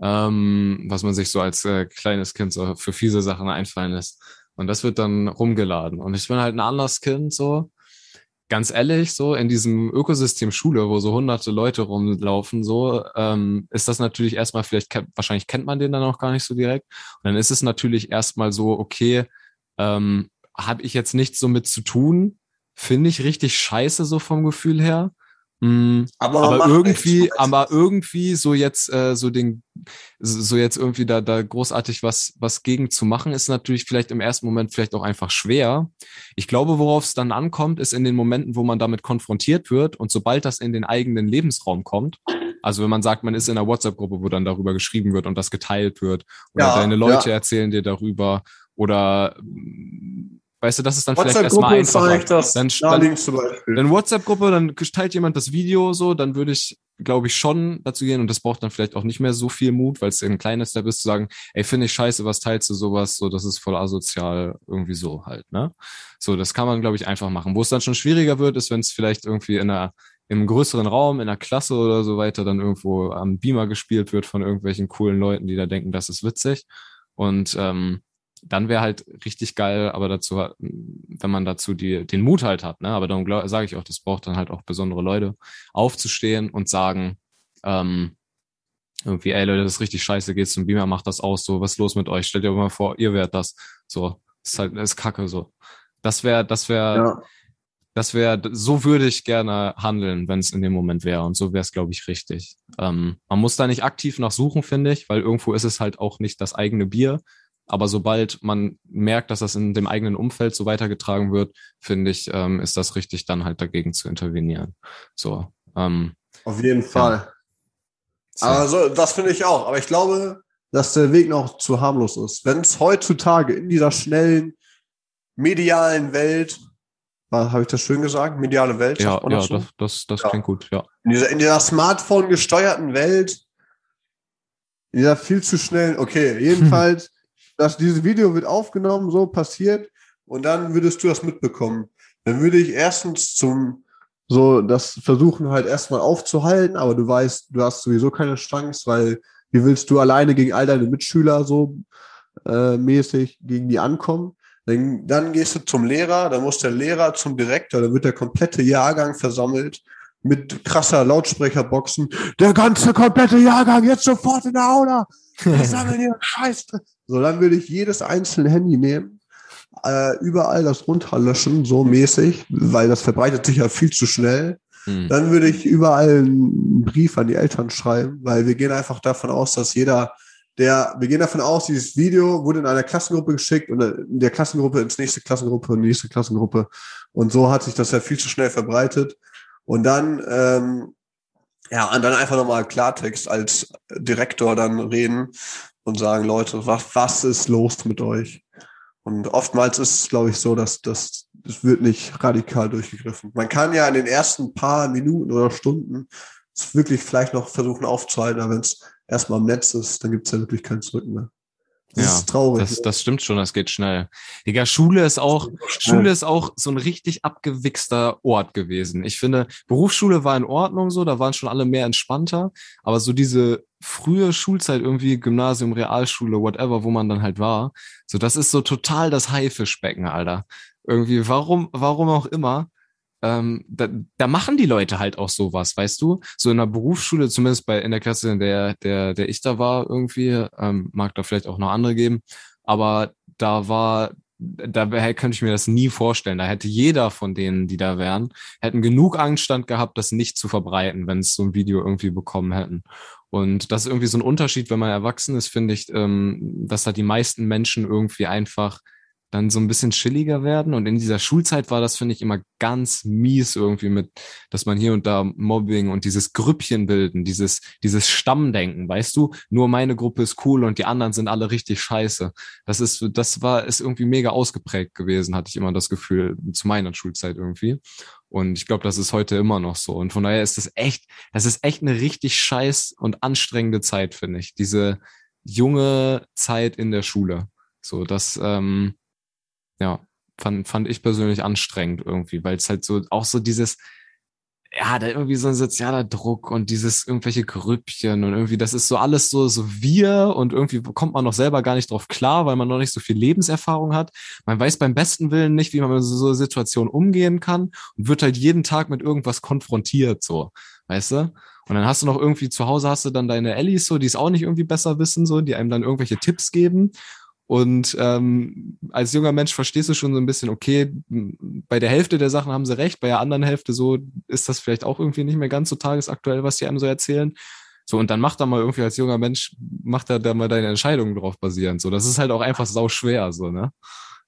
Ähm, was man sich so als äh, kleines Kind so für fiese Sachen einfallen lässt. Und das wird dann rumgeladen. Und ich bin halt ein anderes Kind so ganz ehrlich, so in diesem Ökosystem Schule, wo so hunderte Leute rumlaufen, so, ähm, ist das natürlich erstmal, vielleicht, wahrscheinlich kennt man den dann auch gar nicht so direkt. Und dann ist es natürlich erstmal so, okay, ähm, habe ich jetzt nichts so mit zu tun, finde ich richtig scheiße so vom Gefühl her. Mm, aber, aber irgendwie, aber irgendwie so jetzt äh, so den, so jetzt irgendwie da da großartig was was gegen zu machen, ist natürlich vielleicht im ersten Moment vielleicht auch einfach schwer. Ich glaube, worauf es dann ankommt, ist in den Momenten, wo man damit konfrontiert wird und sobald das in den eigenen Lebensraum kommt. Also wenn man sagt, man ist in einer WhatsApp-Gruppe, wo dann darüber geschrieben wird und das geteilt wird, oder ja, deine Leute ja. erzählen dir darüber, oder Weißt du, das ist dann vielleicht erstmal einfacher. Das dann, dann. Dann WhatsApp-Gruppe, dann teilt jemand das Video so, dann würde ich, glaube ich, schon dazu gehen und das braucht dann vielleicht auch nicht mehr so viel Mut, weil es ein kleines Step ist, zu sagen, ey, finde ich scheiße, was teilst du sowas, so, das ist voll asozial, irgendwie so halt, ne? So, das kann man, glaube ich, einfach machen. Wo es dann schon schwieriger wird, ist, wenn es vielleicht irgendwie in einer im größeren Raum, in einer Klasse oder so weiter, dann irgendwo am Beamer gespielt wird von irgendwelchen coolen Leuten, die da denken, das ist witzig. Und ähm, dann wäre halt richtig geil, aber dazu, wenn man dazu die, den Mut halt hat, ne? Aber dann sage ich auch, das braucht dann halt auch besondere Leute, aufzustehen und sagen, ähm, irgendwie, ey Leute, das ist richtig scheiße, geht's zum Beamer, macht das aus, so, was ist los mit euch? Stellt ihr mal vor, ihr wärt das. So, ist halt, ist kacke, so. Das wäre, das wäre, ja. das wäre, so würde ich gerne handeln, wenn es in dem Moment wäre. Und so wäre es, glaube ich, richtig. Ähm, man muss da nicht aktiv nach suchen, finde ich, weil irgendwo ist es halt auch nicht das eigene Bier. Aber sobald man merkt, dass das in dem eigenen Umfeld so weitergetragen wird, finde ich, ähm, ist das richtig, dann halt dagegen zu intervenieren. So. Ähm, Auf jeden Fall. Ja. So. Also, das finde ich auch. Aber ich glaube, dass der Weg noch zu harmlos ist. Wenn es heutzutage in dieser schnellen medialen Welt, habe ich das schön gesagt? Mediale Welt? Ja, ja das, das, das, das ja. klingt gut, ja. In dieser, in dieser Smartphone gesteuerten Welt, in dieser viel zu schnellen, okay, jedenfalls dass dieses Video wird aufgenommen, so passiert, und dann würdest du das mitbekommen. Dann würde ich erstens zum so das versuchen halt erstmal aufzuhalten, aber du weißt, du hast sowieso keine Chance, weil wie willst du alleine gegen all deine Mitschüler so äh, mäßig gegen die ankommen? Dann, dann gehst du zum Lehrer, dann muss der Lehrer zum Direktor, dann wird der komplette Jahrgang versammelt mit krasser Lautsprecherboxen. Der ganze komplette Jahrgang jetzt sofort in der Aula. Wir sammeln hier Scheiß. So, dann würde ich jedes einzelne Handy nehmen äh, überall das runterlöschen, so mäßig, weil das verbreitet sich ja viel zu schnell. Mhm. Dann würde ich überall einen Brief an die Eltern schreiben, weil wir gehen einfach davon aus, dass jeder, der, wir gehen davon aus, dieses Video wurde in einer Klassengruppe geschickt und in der Klassengruppe ins nächste Klassengruppe und nächste Klassengruppe. Und so hat sich das ja viel zu schnell verbreitet. Und dann, ähm, ja, und dann einfach nochmal Klartext als Direktor dann reden und sagen, Leute, was, was ist los mit euch? Und oftmals ist es, glaube ich, so, dass das, das wird nicht radikal durchgegriffen. Man kann ja in den ersten paar Minuten oder Stunden es wirklich vielleicht noch versuchen aufzuhalten, aber wenn es erstmal am Netz ist, dann gibt es ja wirklich kein Zurück mehr. Das ja, ist traurig. Das, das stimmt schon, das geht schnell. Digga, Schule ist auch, Schule ist auch so ein richtig abgewichster Ort gewesen. Ich finde, Berufsschule war in Ordnung so, da waren schon alle mehr entspannter, aber so diese frühe Schulzeit irgendwie, Gymnasium, Realschule, whatever, wo man dann halt war, so das ist so total das Haifischbecken, Alter. Irgendwie, warum, warum auch immer, ähm, da, da machen die Leute halt auch sowas, weißt du? So in der Berufsschule, zumindest bei in der Klasse, in der, der, der ich da war, irgendwie, ähm, mag da vielleicht auch noch andere geben, aber da war, da könnte ich mir das nie vorstellen. Da hätte jeder von denen, die da wären, hätten genug Anstand gehabt, das nicht zu verbreiten, wenn es so ein Video irgendwie bekommen hätten. Und das ist irgendwie so ein Unterschied, wenn man erwachsen ist, finde ich, ähm, dass halt die meisten Menschen irgendwie einfach dann so ein bisschen chilliger werden. Und in dieser Schulzeit war das, finde ich, immer ganz mies irgendwie mit, dass man hier und da Mobbing und dieses Grüppchen bilden, dieses, dieses Stammdenken, weißt du? Nur meine Gruppe ist cool und die anderen sind alle richtig scheiße. Das ist, das war, ist irgendwie mega ausgeprägt gewesen, hatte ich immer das Gefühl, zu meiner Schulzeit irgendwie. Und ich glaube, das ist heute immer noch so. Und von daher ist das echt, das ist echt eine richtig scheiß und anstrengende Zeit, finde ich. Diese junge Zeit in der Schule. So, das, ähm, ja, fand, fand ich persönlich anstrengend irgendwie, weil es halt so auch so dieses, ja, da irgendwie so ein sozialer Druck und dieses irgendwelche Grüppchen und irgendwie, das ist so alles so, so wir und irgendwie kommt man noch selber gar nicht drauf klar, weil man noch nicht so viel Lebenserfahrung hat. Man weiß beim besten Willen nicht, wie man mit so Situationen umgehen kann und wird halt jeden Tag mit irgendwas konfrontiert, so, weißt du? Und dann hast du noch irgendwie zu Hause hast du dann deine Ellis so, die es auch nicht irgendwie besser wissen, so, die einem dann irgendwelche Tipps geben. Und ähm, als junger Mensch verstehst du schon so ein bisschen, okay, bei der Hälfte der Sachen haben sie recht, bei der anderen Hälfte so ist das vielleicht auch irgendwie nicht mehr ganz so tagesaktuell, was die einem so erzählen. So, und dann macht da mal irgendwie als junger Mensch, macht da, da mal deine Entscheidungen drauf basierend. So, das ist halt auch einfach sau schwer, so, ne?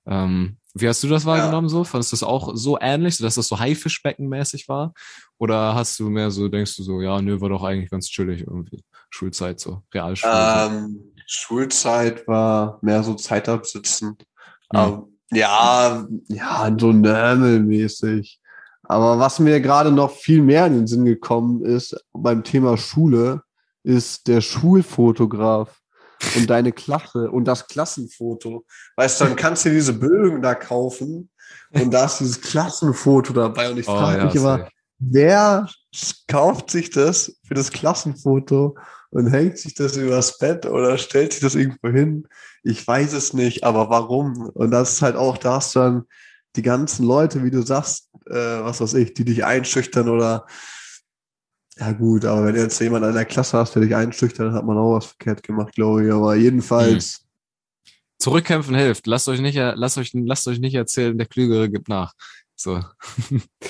Ähm, wie hast du das wahrgenommen ja. so? Fandest du das auch so ähnlich, dass das so Haifischbeckenmäßig war? Oder hast du mehr so, denkst du so, ja, nö, war doch eigentlich ganz chillig irgendwie, Schulzeit so, Realschule? Ähm, Schulzeit war mehr so Zeit absitzen. Mhm. Aber, ja, ja, so nörmelmäßig. Aber was mir gerade noch viel mehr in den Sinn gekommen ist beim Thema Schule, ist der Schulfotograf und deine Klasse und das Klassenfoto. Weißt du, dann kannst du diese Bögen da kaufen und da ist dieses Klassenfoto dabei. Und ich oh, frage ja, mich immer, wer kauft sich das für das Klassenfoto und hängt sich das übers Bett oder stellt sich das irgendwo hin. Ich weiß es nicht, aber warum? Und das ist halt auch, da hast du dann die ganzen Leute, wie du sagst, äh, was weiß ich, die dich einschüchtern oder ja gut, aber wenn du jetzt jemand in der Klasse hast, der dich einschüchtert, hat man auch was verkehrt gemacht, glaube ich. Aber jedenfalls. Hm. Zurückkämpfen hilft. Lasst euch nicht, lasst euch, lasst euch nicht erzählen, der Klügere gibt nach. So.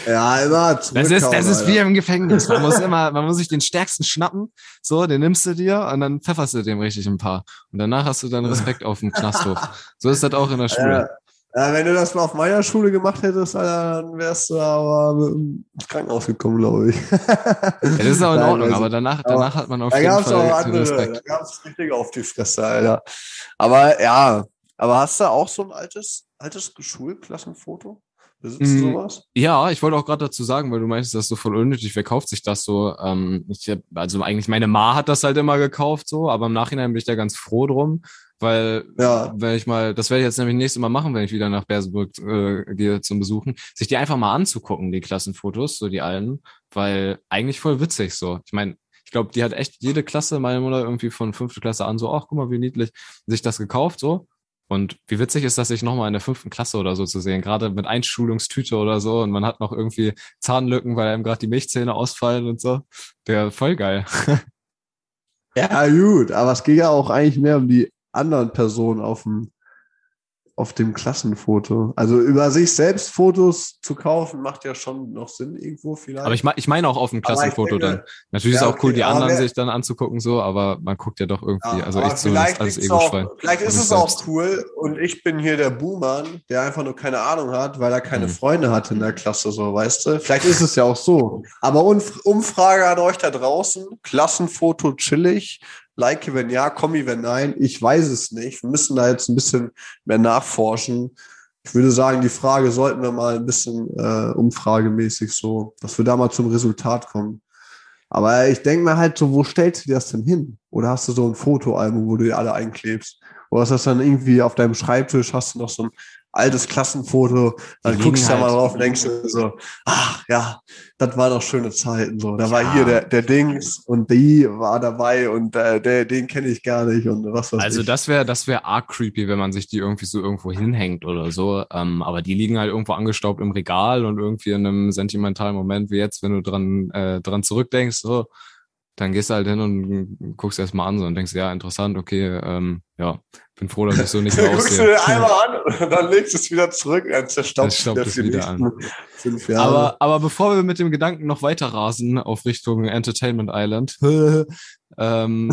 Ja, immer Das ist, das ist wie im Gefängnis. Man muss immer, man muss sich den stärksten schnappen. So, den nimmst du dir und dann pfefferst du dem richtig ein paar. Und danach hast du dann Respekt auf dem Knasthof. So ist das auch in der Schule. Ja, wenn du das mal auf meiner Schule gemacht hättest, dann wärst du aber ins Krankenhaus gekommen, glaube ich. Ja, das ist auch in Ordnung, aber danach, danach hat man auf jeden Fall auch andere, Respekt. Da gab es richtig auf die Fresse, Alter. Aber ja, aber hast du auch so ein altes, altes Schulklassenfoto? Besitzt du mm, sowas? Ja, ich wollte auch gerade dazu sagen, weil du meinst, das ist so voll unnötig. Wer kauft sich das so? Ähm, ich hab, also eigentlich meine Ma hat das halt immer gekauft so, aber im Nachhinein bin ich da ganz froh drum. weil, ja. wenn ich mal, das werde ich jetzt nämlich nächstes Mal machen, wenn ich wieder nach Bersenburg äh, gehe zum Besuchen, sich die einfach mal anzugucken, die Klassenfotos, so die alten, weil eigentlich voll witzig so. Ich meine, ich glaube, die hat echt jede Klasse, meine Mutter irgendwie von fünfte Klasse an so, ach, guck mal, wie niedlich, sich das gekauft so. Und wie witzig ist das, sich nochmal in der fünften Klasse oder so zu sehen, gerade mit Einschulungstüte oder so und man hat noch irgendwie Zahnlücken, weil einem gerade die Milchzähne ausfallen und so. Der voll geil. ja, gut, aber es geht ja auch eigentlich mehr um die anderen Personen auf dem auf dem Klassenfoto. Also über sich selbst Fotos zu kaufen, macht ja schon noch Sinn irgendwo vielleicht. Aber ich, ich meine auch auf dem Klassenfoto denke, dann. Natürlich ja, ist auch cool, okay, die anderen sich dann anzugucken, so, aber man guckt ja doch irgendwie, ja, also ich zumindest als Ego-Schwein. Vielleicht ist es selbst. auch cool und ich bin hier der Boomer, der einfach nur keine Ahnung hat, weil er keine mhm. Freunde hat in der Klasse, so, weißt du? Vielleicht ist es ja auch so. Aber Umfrage an euch da draußen, Klassenfoto chillig, Like, wenn ja, Kommi, wenn nein. Ich weiß es nicht. Wir müssen da jetzt ein bisschen mehr nachforschen. Ich würde sagen, die Frage sollten wir mal ein bisschen äh, umfragemäßig so, dass wir da mal zum Resultat kommen. Aber ich denke mir halt so, wo stellst du dir das denn hin? Oder hast du so ein Fotoalbum, wo du die alle einklebst? Oder ist das dann irgendwie auf deinem Schreibtisch, hast du noch so ein altes Klassenfoto, dann guckst du da mal halt. drauf und denkst du so, ach ja, das war doch schöne Zeiten so. Da war ja. hier der, der Dings und die war dabei und äh, der, den kenne ich gar nicht und was weiß Also ich. das wäre das wäre arg creepy, wenn man sich die irgendwie so irgendwo hinhängt oder so. Ähm, aber die liegen halt irgendwo angestaubt im Regal und irgendwie in einem sentimentalen Moment wie jetzt, wenn du dran, äh, dran zurückdenkst, so, dann gehst du halt hin und guckst erst mal an so und denkst, ja, interessant, okay, ähm, ja, bin froh, dass ich so nicht mehr aussehe. guckst du dir einmal an und dann legst du es wieder zurück, dann zerstaubt es wieder an. Fünf Jahre. Aber, aber bevor wir mit dem Gedanken noch weiter rasen auf Richtung Entertainment Island, ähm,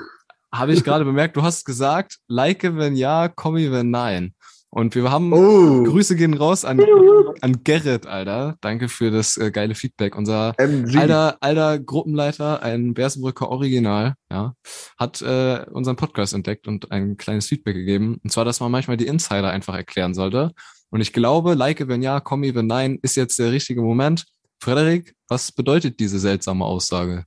habe ich gerade bemerkt, du hast gesagt, like wenn ja, komme wenn nein. Und wir haben oh. Grüße gehen raus an, an Gerrit, Alter. Danke für das äh, geile Feedback. Unser MG. alter, alter Gruppenleiter, ein Bersenbrücker Original, ja, hat äh, unseren Podcast entdeckt und ein kleines Feedback gegeben. Und zwar, dass man manchmal die Insider einfach erklären sollte. Und ich glaube, like wenn ja, Kommi wenn nein, ist jetzt der richtige Moment. Frederik, was bedeutet diese seltsame Aussage?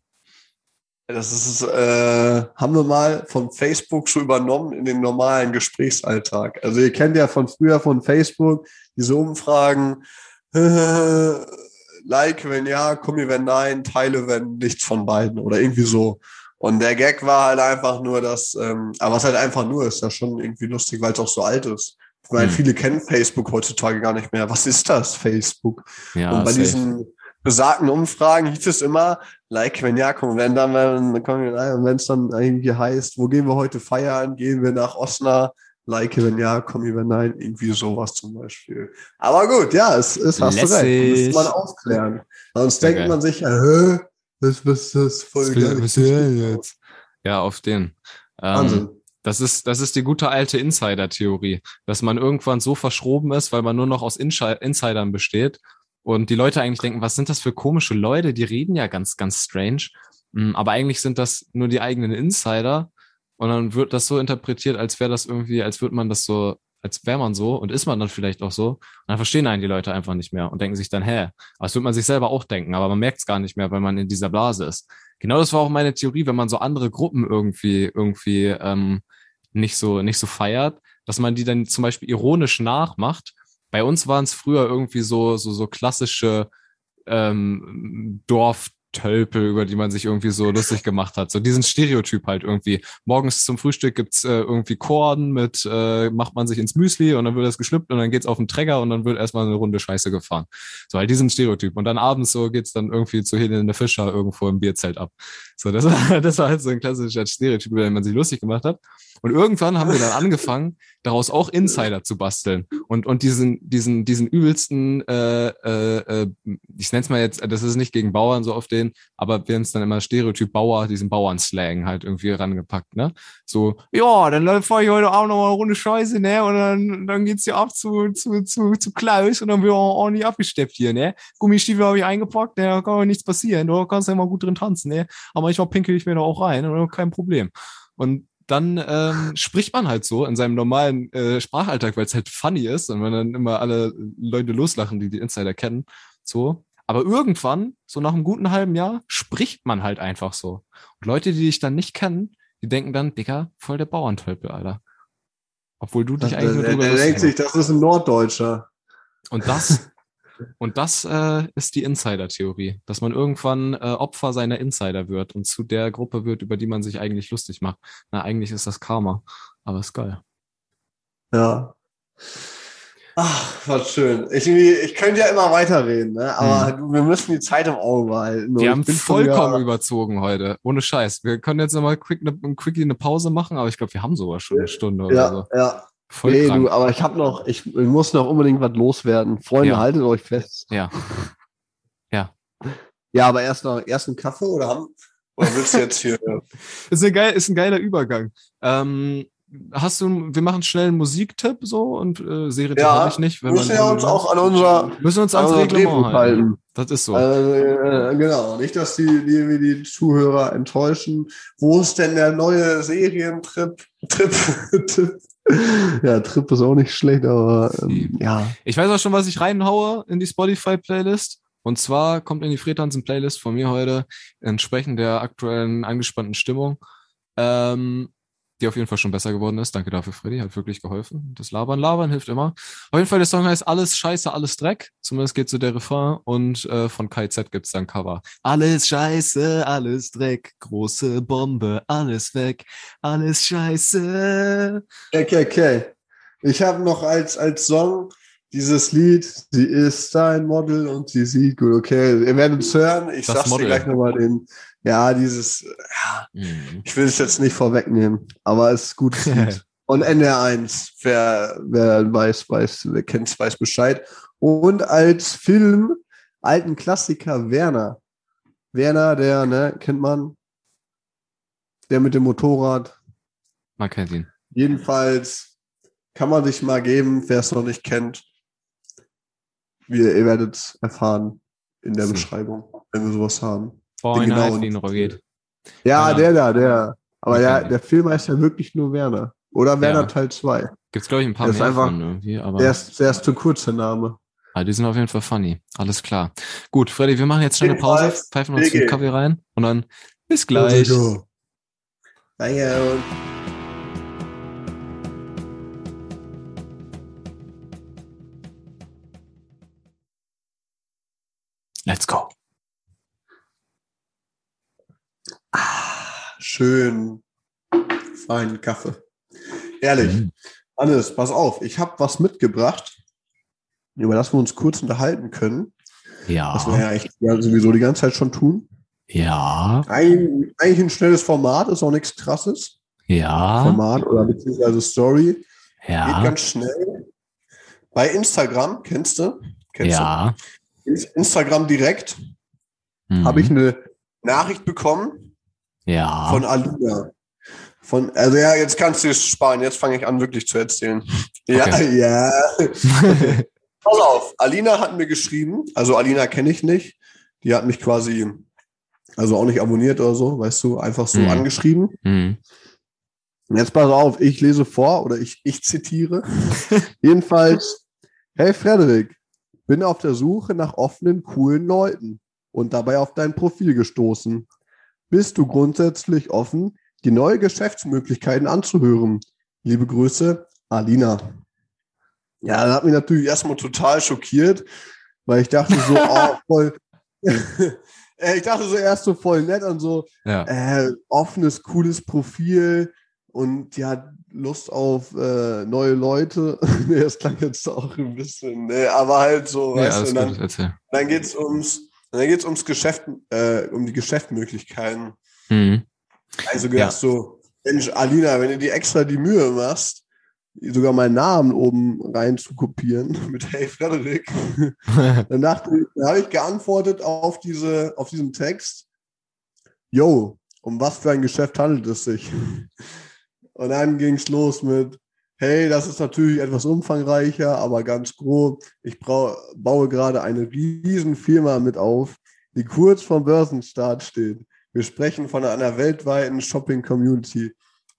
Das ist, äh, haben wir mal von Facebook schon übernommen in den normalen Gesprächsalltag. Also ihr kennt ja von früher von Facebook diese Umfragen, like wenn ja, komme wenn nein, teile wenn nichts von beiden oder irgendwie so. Und der Gag war halt einfach nur, dass, ähm, aber was halt einfach nur ist, ja schon irgendwie lustig, weil es auch so alt ist. Weil hm. viele kennen Facebook heutzutage gar nicht mehr. Was ist das, Facebook? Ja, und bei safe. diesen besagten Umfragen hieß es immer, like, wenn ja, komm, wenn dann, wenn, wenn es dann irgendwie heißt, wo gehen wir heute feiern, gehen wir nach Osnabrück, like, wenn ja, komm, wenn nein, irgendwie sowas zum Beispiel. Aber gut, ja, es, es hast Lässig. du recht, muss man aufklären. Sonst denkt man sich, hä, was, was, das voll geil. Was jetzt? Ja, auf den. Ähm, das ist, das ist die gute alte Insider-Theorie, dass man irgendwann so verschroben ist, weil man nur noch aus Insidern besteht und die Leute eigentlich denken, was sind das für komische Leute? Die reden ja ganz, ganz strange. Mm, aber eigentlich sind das nur die eigenen Insider. Und dann wird das so interpretiert, als wäre das irgendwie, als würde man das so, als wäre man so und ist man dann vielleicht auch so. Und dann verstehen einen die Leute einfach nicht mehr und denken sich dann, hä, was würde man sich selber auch denken, aber man merkt es gar nicht mehr, weil man in dieser Blase ist. Genau das war auch meine Theorie, wenn man so andere Gruppen irgendwie, irgendwie ähm, nicht so, nicht so feiert, dass man die dann zum Beispiel ironisch nachmacht bei uns waren es früher irgendwie so, so, so klassische ähm, Dorf Tölpel, über die man sich irgendwie so lustig gemacht hat. So diesen Stereotyp halt irgendwie. Morgens zum Frühstück gibt's äh, irgendwie Korn mit, äh, macht man sich ins Müsli und dann wird das geschlüppt und dann geht's auf den Träger und dann wird erstmal eine Runde Scheiße gefahren. So halt diesen Stereotyp. Und dann abends so geht's dann irgendwie zu Helene Fischer irgendwo im Bierzelt ab. So, das war, das war halt so ein klassischer Stereotyp, über den man sich lustig gemacht hat. Und irgendwann haben wir dann angefangen, daraus auch Insider zu basteln und und diesen diesen diesen übelsten, äh, äh, äh ich nenne es mal jetzt, das ist nicht gegen Bauern so auf den, aber wir haben es dann immer Stereotyp Bauer, diesen Bauernslang halt irgendwie rangepackt, ne? So, ja, dann fahre ich heute Abend noch mal eine Runde Scheiße, ne? Und dann dann geht's hier ab zu zu zu zu Klaus und dann wird auch ordentlich abgesteppt hier, ne? Gummistiefel habe ich eingepackt, ne? Da kann auch nichts passieren, du kannst ja mal gut drin tanzen, ne? Aber manchmal pinkel ich mir da auch rein, oder? kein Problem. Und dann ähm, spricht man halt so in seinem normalen äh, Sprachalltag, weil es halt funny ist und wenn dann immer alle Leute loslachen, die die Insider kennen, so. Aber irgendwann, so nach einem guten halben Jahr, spricht man halt einfach so. Und Leute, die dich dann nicht kennen, die denken dann, Digga, voll der Bauerntölpel, Alter. Obwohl du dich das, eigentlich nur drüber Er denkt sich, das ist ein Norddeutscher. Und das, und das äh, ist die Insider-Theorie, dass man irgendwann äh, Opfer seiner Insider wird und zu der Gruppe wird, über die man sich eigentlich lustig macht. Na, eigentlich ist das Karma, aber ist geil. Ja. Ach, was schön. Ich, ich könnte ja immer weiterreden, ne? aber hm. wir müssen die Zeit im Auge behalten. Wir haben vollkommen überzogen heute. Ohne Scheiß. Wir können jetzt nochmal quick eine, quickly eine Pause machen, aber ich glaube, wir haben sogar schon eine Stunde ja, oder so. Ja, Voll nee, du, aber ich habe noch, ich, ich, muss noch unbedingt was loswerden. Freunde, ja. haltet euch fest. Ja. Ja. Ja, aber erst noch erst einen Kaffee oder haben? Oder willst du jetzt hier? ist, ein geil, ist ein geiler Übergang. Ähm, hast du, wir machen schnell einen Musiktipp so und äh, Serie ja, habe ich nicht. Wenn müssen wir uns auch an unser müssen uns ans Reglement halten. halten. Das ist so. Also, äh, genau, nicht, dass die, die, die Zuhörer enttäuschen. Wo ist denn der neue Serientrip? Trip, Trip, ja, Trip ist auch nicht schlecht, aber ähm, ja. Ich weiß auch schon, was ich reinhaue in die Spotify-Playlist. Und zwar kommt in die Fredhansen-Playlist von mir heute entsprechend der aktuellen angespannten Stimmung ähm, die auf jeden Fall schon besser geworden ist. Danke dafür, Freddy, hat wirklich geholfen. Das Labern, Labern hilft immer. Auf jeden Fall, der Song heißt Alles Scheiße, alles Dreck. Zumindest geht so der Refrain und äh, von KZ gibt's dann Cover. Alles Scheiße, alles Dreck, große Bombe, alles weg, alles Scheiße. Okay, okay. Ich habe noch als, als Song dieses Lied, sie ist ein Model und sie sieht gut, okay, ihr werdet es hören. Ich das sag's Model. dir gleich nochmal den, ja, dieses, ja, mhm. ich will es jetzt nicht vorwegnehmen, aber es ist gut. Und NR1, wer, wer weiß, weiß, wer kennt, weiß Bescheid. Und als Film, alten Klassiker Werner. Werner, der, ne, kennt man, der mit dem Motorrad. Man kennt ihn. Jedenfalls kann man sich mal geben, wer es noch nicht kennt. Wir, ihr werdet es erfahren in der Beschreibung, wenn wir sowas haben. Boah, in genau den geht. Ja, ja, der da, der. Aber okay. ja, der Film heißt ja wirklich nur Werner. Oder Werner ja. Teil 2. Gibt's, glaube ich, ein paar der mehr einfach, von irgendwie, aber. Der ist, der ist zu kurz, der Name. Ah, die sind auf jeden Fall funny. Alles klar. Gut, Freddy, wir machen jetzt schnell eine Pause, pfeifen uns einen Kaffee rein und dann bis gleich. Danke. Let's go. Ah, schön. Feinen Kaffee. Ehrlich. Mhm. Hannes, pass auf, ich habe was mitgebracht, über das wir uns kurz unterhalten können. Ja. Was wir ja ja, sowieso die ganze Zeit schon tun. Ja. Ein, eigentlich ein schnelles Format, ist auch nichts krasses. Ja. Format oder beziehungsweise Story. Ja. Geht ganz schnell. Bei Instagram, kennst du? Kennst ja. Du? Instagram direkt mhm. habe ich eine Nachricht bekommen ja. Von Aluna. Von, also ja, jetzt kannst du es sparen. Jetzt fange ich an, wirklich zu erzählen. Okay. Ja, ja. Pass auf, Alina hat mir geschrieben, also Alina kenne ich nicht. Die hat mich quasi, also auch nicht abonniert oder so, weißt du, einfach so mhm. angeschrieben. Mhm. Jetzt pass auf, ich lese vor oder ich, ich zitiere. Jedenfalls, hey Frederik, bin auf der Suche nach offenen, coolen Leuten und dabei auf dein Profil gestoßen. Bist du grundsätzlich offen, die neue Geschäftsmöglichkeiten anzuhören? Liebe Grüße, Alina. Ja, das hat mich natürlich erstmal total schockiert, weil ich dachte so, oh, voll. ich dachte so erst so voll nett und so ja. äh, offenes, cooles Profil und hat Lust auf äh, neue Leute. nee, das klang jetzt auch ein bisschen, nee, aber halt so, ja, weißt du, dann, dann geht es ums dann geht es ums Geschäft, äh, um die Geschäftmöglichkeiten. Mhm. Also gedacht ja. so, Mensch, Alina, wenn du dir extra die Mühe machst, sogar meinen Namen oben rein zu kopieren mit Hey Frederik, dann dachte dann habe ich geantwortet auf diese, auf diesen Text, yo, um was für ein Geschäft handelt es sich? Und dann ging es los mit, hey, das ist natürlich etwas umfangreicher, aber ganz grob. Ich baue gerade eine riesen Firma mit auf, die kurz vor Börsenstart steht. Wir sprechen von einer weltweiten Shopping-Community.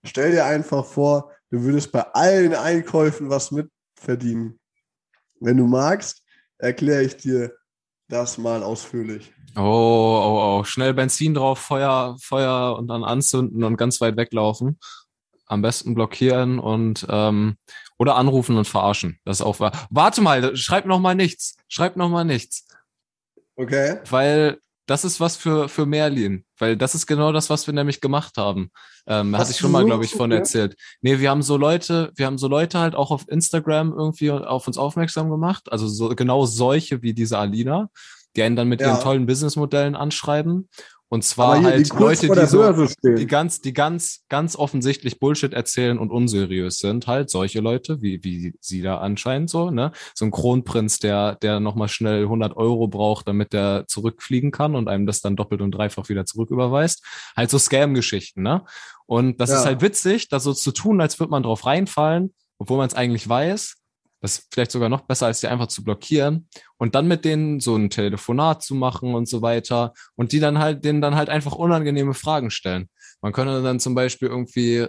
Stell dir einfach vor, du würdest bei allen Einkäufen was mitverdienen. Wenn du magst, erkläre ich dir das mal ausführlich. Oh, oh, oh. Schnell Benzin drauf, Feuer, Feuer und dann anzünden und ganz weit weglaufen. Am besten blockieren und ähm, oder anrufen und verarschen. Das ist auch wahr. Warte mal, schreib noch mal nichts. Schreib noch mal nichts. Okay. Weil das ist was für, für Merlin, weil das ist genau das, was wir nämlich gemacht haben. Ähm, hatte ich schon mal, glaube ich, von erzählt. Nee, wir haben so Leute, wir haben so Leute halt auch auf Instagram irgendwie auf uns aufmerksam gemacht. Also so, genau solche wie diese Alina, die einen dann mit ja. ihren tollen Businessmodellen anschreiben. Und zwar halt Leute, die so, die ganz, die ganz, ganz offensichtlich Bullshit erzählen und unseriös sind, halt solche Leute, wie, wie sie da anscheinend so, ne? So ein Kronprinz, der, der nochmal schnell 100 Euro braucht, damit der zurückfliegen kann und einem das dann doppelt und dreifach wieder zurücküberweist. Halt so Scam-Geschichten, ne? Und das ja. ist halt witzig, das so zu tun, als würde man drauf reinfallen, obwohl man es eigentlich weiß. Das ist vielleicht sogar noch besser, als die einfach zu blockieren und dann mit denen so ein Telefonat zu machen und so weiter und die dann halt, denen dann halt einfach unangenehme Fragen stellen. Man könnte dann zum Beispiel irgendwie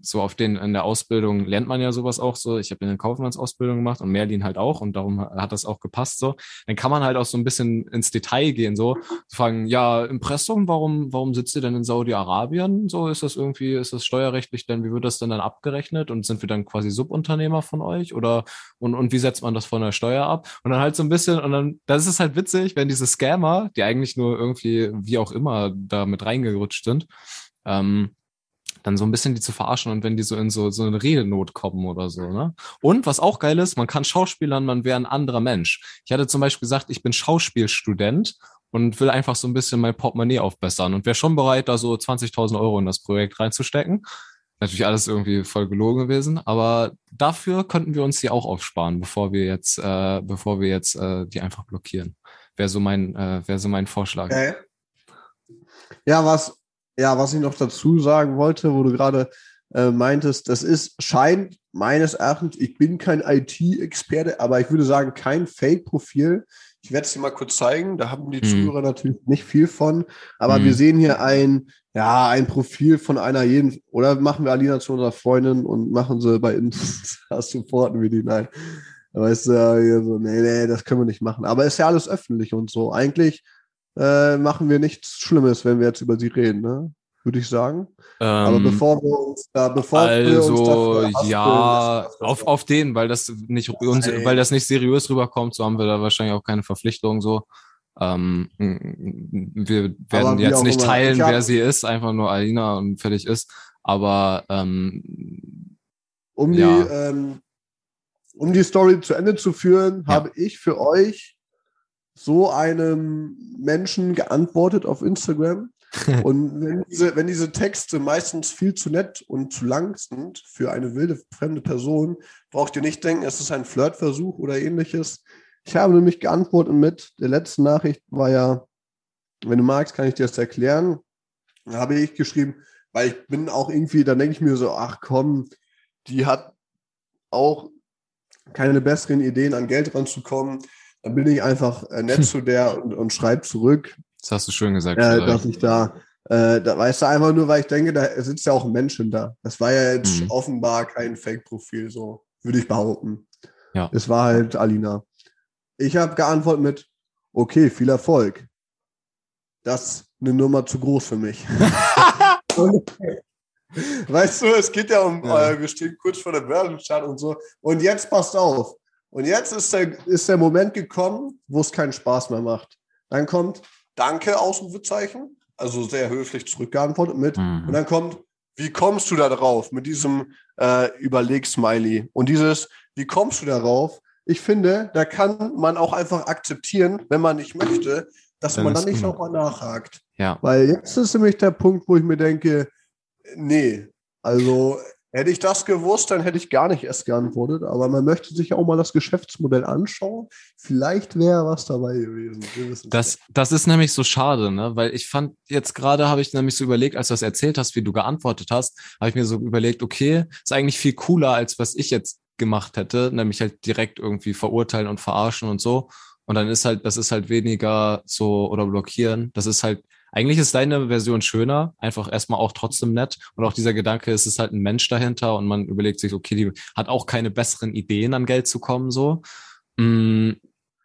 so auf den, in der Ausbildung lernt man ja sowas auch so. Ich habe eine Kaufmannsausbildung gemacht und Merlin halt auch und darum hat das auch gepasst so. Dann kann man halt auch so ein bisschen ins Detail gehen, so zu fragen, ja, Impressum, warum, warum sitzt ihr denn in Saudi-Arabien? So ist das irgendwie, ist das steuerrechtlich denn, wie wird das denn dann abgerechnet und sind wir dann quasi Subunternehmer von euch oder und, und wie setzt man das von der Steuer ab? Und dann halt so ein bisschen und dann, das ist halt witzig, wenn diese Scammer, die eigentlich nur irgendwie, wie auch immer, da mit reingerutscht sind, ähm, dann so ein bisschen die zu verarschen und wenn die so in so, so eine Redenot kommen oder so, ne? Und was auch geil ist, man kann Schauspielern, man wäre ein anderer Mensch. Ich hatte zum Beispiel gesagt, ich bin Schauspielstudent und will einfach so ein bisschen mein Portemonnaie aufbessern und wäre schon bereit, da so 20.000 Euro in das Projekt reinzustecken. Natürlich alles irgendwie voll gelogen gewesen, aber dafür könnten wir uns die auch aufsparen, bevor wir jetzt, äh, bevor wir jetzt äh, die einfach blockieren. Wäre so mein, äh, wäre so mein Vorschlag. Okay. Ja, was ja, was ich noch dazu sagen wollte, wo du gerade äh, meintest, das ist, scheint meines Erachtens, ich bin kein IT-Experte, aber ich würde sagen, kein Fake-Profil. Ich werde es dir mal kurz zeigen, da haben die hm. Zuhörer natürlich nicht viel von, aber hm. wir sehen hier ein, ja, ein Profil von einer jeden, oder machen wir Alina zu unserer Freundin und machen sie bei Insta, supporten wir die, nein. Weißt du, ja, so, nee, nee, das können wir nicht machen. Aber ist ja alles öffentlich und so. Eigentlich äh, machen wir nichts Schlimmes, wenn wir jetzt über sie reden, ne? Würde ich sagen. Ähm, Aber bevor wir uns da, bevor also, wir uns also, ja, auf, auf den, weil das nicht uns, weil das nicht seriös rüberkommt, so haben wir da wahrscheinlich auch keine Verpflichtung so. Ähm, wir werden jetzt nicht teilen, wer sie ist, einfach nur Alina und fertig ist. Aber ähm, um ja. die ähm, um die Story zu Ende zu führen, ja. habe ich für euch so einem Menschen geantwortet auf Instagram. Und wenn diese, wenn diese Texte meistens viel zu nett und zu lang sind für eine wilde fremde Person, braucht ihr nicht denken, es ist ein Flirtversuch oder ähnliches. Ich habe nämlich geantwortet mit, der letzten Nachricht war ja, wenn du magst, kann ich dir das erklären. Da habe ich geschrieben, weil ich bin auch irgendwie, dann denke ich mir so, ach komm, die hat auch keine besseren Ideen, an Geld ranzukommen dann bin ich einfach äh, nett zu der und, und schreibe zurück. Das hast du schön gesagt. Äh, dass ich da, äh, da, weißt du, einfach nur, weil ich denke, da sitzt ja auch ein Mensch da. Das war ja jetzt mhm. offenbar kein Fake-Profil, so würde ich behaupten. Ja. Es war halt Alina. Ich habe geantwortet mit, okay, viel Erfolg. Das ist eine Nummer zu groß für mich. weißt du, es geht ja um, ja. Äh, wir stehen kurz vor der Börsenstart und so. Und jetzt passt auf. Und jetzt ist der, ist der Moment gekommen, wo es keinen Spaß mehr macht. Dann kommt Danke, Ausrufezeichen, also sehr höflich zurückgeantwortet mit. Mhm. Und dann kommt, wie kommst du da drauf mit diesem äh, Überleg-Smiley? Und dieses, wie kommst du darauf? Ich finde, da kann man auch einfach akzeptieren, wenn man nicht möchte, dass dann man dann nicht nochmal nachhakt. Ja. Weil jetzt ist nämlich der Punkt, wo ich mir denke, nee, also Hätte ich das gewusst, dann hätte ich gar nicht erst geantwortet. Aber man möchte sich auch mal das Geschäftsmodell anschauen. Vielleicht wäre was dabei gewesen. Das, das ist nämlich so schade, ne? Weil ich fand, jetzt gerade habe ich nämlich so überlegt, als du das erzählt hast, wie du geantwortet hast, habe ich mir so überlegt, okay, ist eigentlich viel cooler, als was ich jetzt gemacht hätte, nämlich halt direkt irgendwie verurteilen und verarschen und so. Und dann ist halt, das ist halt weniger so oder blockieren. Das ist halt eigentlich ist deine Version schöner, einfach erstmal auch trotzdem nett. Und auch dieser Gedanke, es ist halt ein Mensch dahinter und man überlegt sich, okay, die hat auch keine besseren Ideen, an Geld zu kommen, so. Mhm.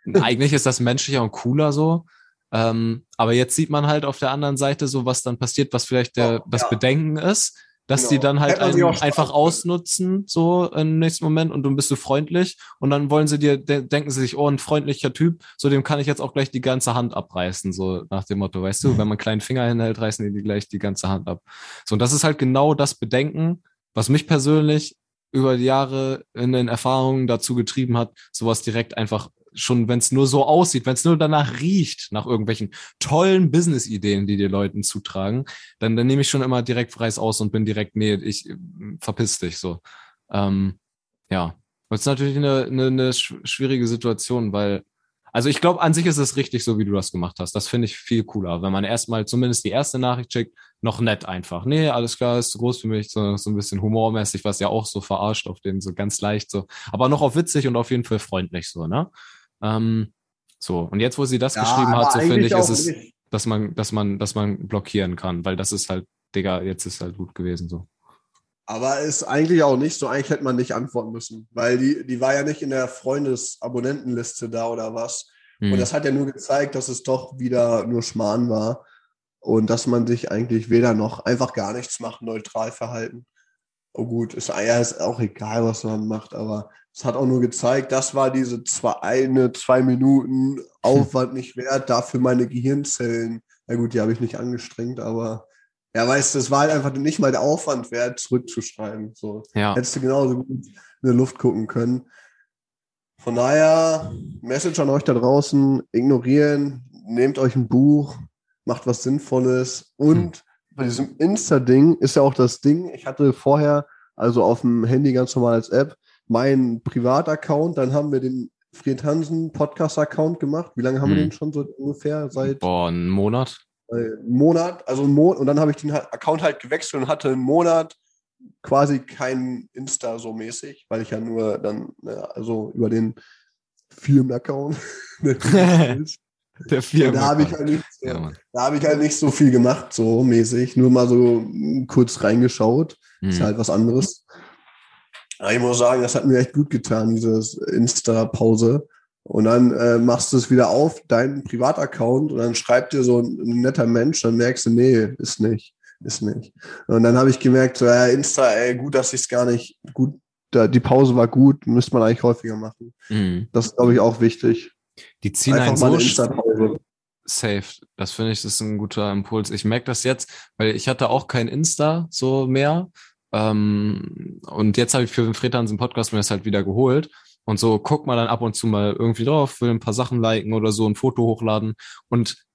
Eigentlich ist das menschlicher und cooler so. Ähm, aber jetzt sieht man halt auf der anderen Seite so, was dann passiert, was vielleicht der, das ja. Bedenken ist. Dass genau. die dann halt einfach ausnutzen, so im nächsten Moment und du bist so freundlich und dann wollen sie dir, de denken sie sich, oh, ein freundlicher Typ, so dem kann ich jetzt auch gleich die ganze Hand abreißen, so nach dem Motto, weißt du, wenn man einen kleinen Finger hinhält, reißen die gleich die ganze Hand ab. So, und das ist halt genau das Bedenken, was mich persönlich über die Jahre in den Erfahrungen dazu getrieben hat, sowas direkt einfach schon, wenn es nur so aussieht, wenn es nur danach riecht, nach irgendwelchen tollen Business-Ideen, die die Leuten zutragen, dann, dann nehme ich schon immer direkt Preis aus und bin direkt, nee, ich verpiss dich so. Ähm, ja, das ist natürlich eine, eine, eine schwierige Situation, weil also ich glaube, an sich ist es richtig so, wie du das gemacht hast. Das finde ich viel cooler, wenn man erstmal zumindest die erste Nachricht checkt, noch nett einfach. Nee, alles klar, ist zu groß für mich, so, so ein bisschen humormäßig, was ja auch so verarscht auf den, so ganz leicht so. Aber noch auf witzig und auf jeden Fall freundlich so, ne? Ähm, so, und jetzt, wo sie das ja, geschrieben hat, so finde ich, ist es, dass man, dass man, dass man blockieren kann, weil das ist halt, Digga, jetzt ist halt gut gewesen so. Aber ist eigentlich auch nicht so, eigentlich hätte man nicht antworten müssen, weil die, die war ja nicht in der Freundes-Abonnentenliste da oder was. Hm. Und das hat ja nur gezeigt, dass es doch wieder nur Schmarrn war und dass man sich eigentlich weder noch einfach gar nichts macht, neutral verhalten. Oh gut, ist, ja, ist auch egal, was man macht, aber es hat auch nur gezeigt, das war diese zwei, eine, zwei Minuten Aufwand nicht wert, dafür meine Gehirnzellen. Na gut, die habe ich nicht angestrengt, aber ja, weißt du, es war halt einfach nicht mal der Aufwand wert, zurückzuschreiben. So. Ja. Hättest du genauso gut in der Luft gucken können. Von daher, Message an euch da draußen, ignorieren, nehmt euch ein Buch, macht was Sinnvolles und hm. bei diesem Insta-Ding ist ja auch das Ding, ich hatte vorher, also auf dem Handy ganz normal als App, meinen Privataccount, dann haben wir den Fried Hansen Podcast-Account gemacht. Wie lange haben hm. wir den schon so ungefähr? Seit Boah, einen Monat. Einen Monat, also einen Monat, und dann habe ich den Account halt gewechselt und hatte einen Monat quasi kein Insta so mäßig, weil ich ja nur dann, ja, also über den Firmen-Account. Der Firmen. Da habe ich, halt nicht, so, ja, hab ich halt nicht so viel gemacht, so mäßig. Nur mal so kurz reingeschaut. Hm. Ist halt was anderes. Aber ich muss sagen, das hat mir echt gut getan, dieses Insta-Pause. Und dann äh, machst du es wieder auf, deinen Privataccount, und dann schreibt dir so ein, ein, netter Mensch, dann merkst du, nee, ist nicht, ist nicht. Und dann habe ich gemerkt, so, ja, Insta, ey, gut, dass ich es gar nicht, gut, da, die Pause war gut, müsste man eigentlich häufiger machen. Mhm. Das ist, glaube ich, auch wichtig. Die ziehen Einfach einen so safe. Das finde ich, ist ein guter Impuls. Ich merke das jetzt, weil ich hatte auch kein Insta so mehr. Ähm, und jetzt habe ich für den Fred Hansen Podcast mir das halt wieder geholt. Und so guckt man dann ab und zu mal irgendwie drauf, will ein paar Sachen liken oder so, ein Foto hochladen. Und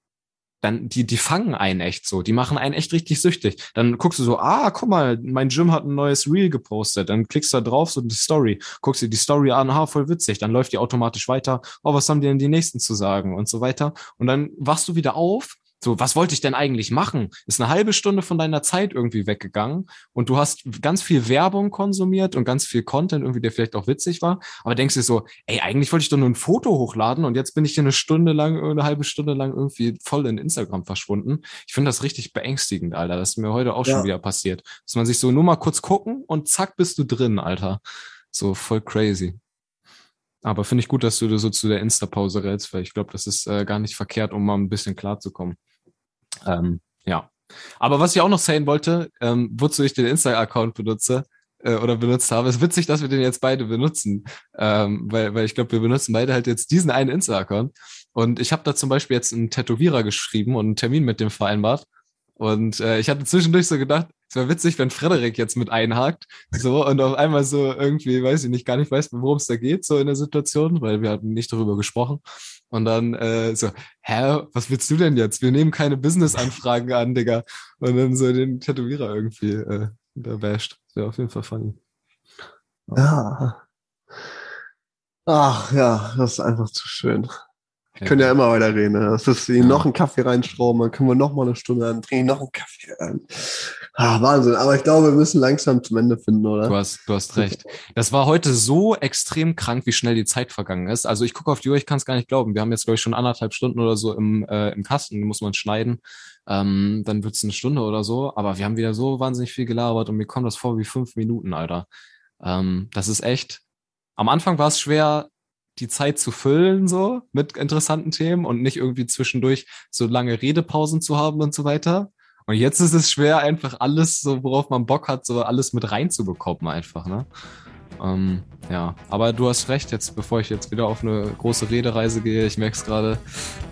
dann, die, die fangen einen echt so, die machen einen echt richtig süchtig. Dann guckst du so, ah, guck mal, mein Gym hat ein neues Reel gepostet. Dann klickst du da drauf, so die Story, guckst dir die Story an, ah, voll witzig. Dann läuft die automatisch weiter. Oh, was haben die denn die Nächsten zu sagen und so weiter. Und dann wachst du wieder auf so, was wollte ich denn eigentlich machen? Ist eine halbe Stunde von deiner Zeit irgendwie weggegangen und du hast ganz viel Werbung konsumiert und ganz viel Content irgendwie, der vielleicht auch witzig war, aber denkst dir so, ey, eigentlich wollte ich doch nur ein Foto hochladen und jetzt bin ich hier eine Stunde lang, eine halbe Stunde lang irgendwie voll in Instagram verschwunden. Ich finde das richtig beängstigend, Alter. Das ist mir heute auch ja. schon wieder passiert. Dass man sich so nur mal kurz gucken und zack bist du drin, Alter. So voll crazy. Aber finde ich gut, dass du so zu der Insta-Pause rätst, weil ich glaube, das ist äh, gar nicht verkehrt, um mal ein bisschen klarzukommen. Ähm, ja. Aber was ich auch noch sagen wollte, ähm, wozu ich den Insta-Account benutze äh, oder benutzt habe, ist witzig, dass wir den jetzt beide benutzen, ähm, weil, weil ich glaube, wir benutzen beide halt jetzt diesen einen Insta-Account. Und ich habe da zum Beispiel jetzt einen Tätowierer geschrieben und einen Termin mit dem vereinbart. Und äh, ich hatte zwischendurch so gedacht, es wäre witzig, wenn Frederik jetzt mit einhakt, so und auf einmal so irgendwie, weiß ich nicht, gar nicht weiß, worum es da geht, so in der Situation, weil wir hatten nicht darüber gesprochen. Und dann äh, so, hä, was willst du denn jetzt? Wir nehmen keine Business-Anfragen an, Digga. Und dann so den Tätowierer irgendwie äh, da basht. Wäre auf jeden Fall funny. Ja. Ach ja, das ist einfach zu schön. Wir können ja immer weiter reden. Das ist ja. noch einen Kaffee reinstrauben, dann können wir noch mal eine Stunde an, drehen noch einen Kaffee an. Ah, Wahnsinn. Aber ich glaube, wir müssen langsam zum Ende finden, oder? Du hast, du hast recht. Das war heute so extrem krank, wie schnell die Zeit vergangen ist. Also ich gucke auf die Uhr, ich kann es gar nicht glauben. Wir haben jetzt, glaube ich, schon anderthalb Stunden oder so im, äh, im Kasten, muss man schneiden. Ähm, dann wird's eine Stunde oder so. Aber wir haben wieder so wahnsinnig viel gelabert und mir kommt das vor wie fünf Minuten, Alter. Ähm, das ist echt. Am Anfang war es schwer, die Zeit zu füllen, so mit interessanten Themen und nicht irgendwie zwischendurch so lange Redepausen zu haben und so weiter. Und jetzt ist es schwer, einfach alles, so worauf man Bock hat, so alles mit reinzubekommen, einfach, ne? Ähm, ja, aber du hast recht, jetzt bevor ich jetzt wieder auf eine große Redereise gehe, ich merke es gerade,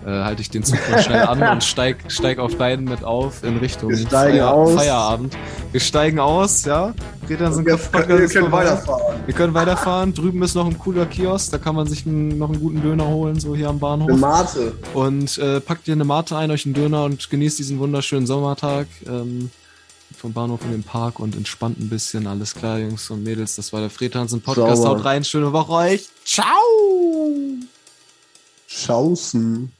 äh, halte ich den Zug mal schnell an und steig, steig auf deinen mit auf in Richtung Feier, Feierabend. Wir steigen aus, ja. Rädern sind wir, wir, wir können weiterfahren. Wir können weiterfahren. Drüben ist noch ein cooler Kiosk, da kann man sich einen, noch einen guten Döner holen, so hier am Bahnhof. Eine Mate. Und äh, packt dir eine Mate ein, euch einen Döner und genießt diesen wunderschönen Sommertag. Ähm, vom Bahnhof in den Park und entspannt ein bisschen. Alles klar, Jungs und Mädels. Das war der Fredhansen Podcast. Sauber. Haut rein. Schöne Woche euch. Ciao. Schaußen.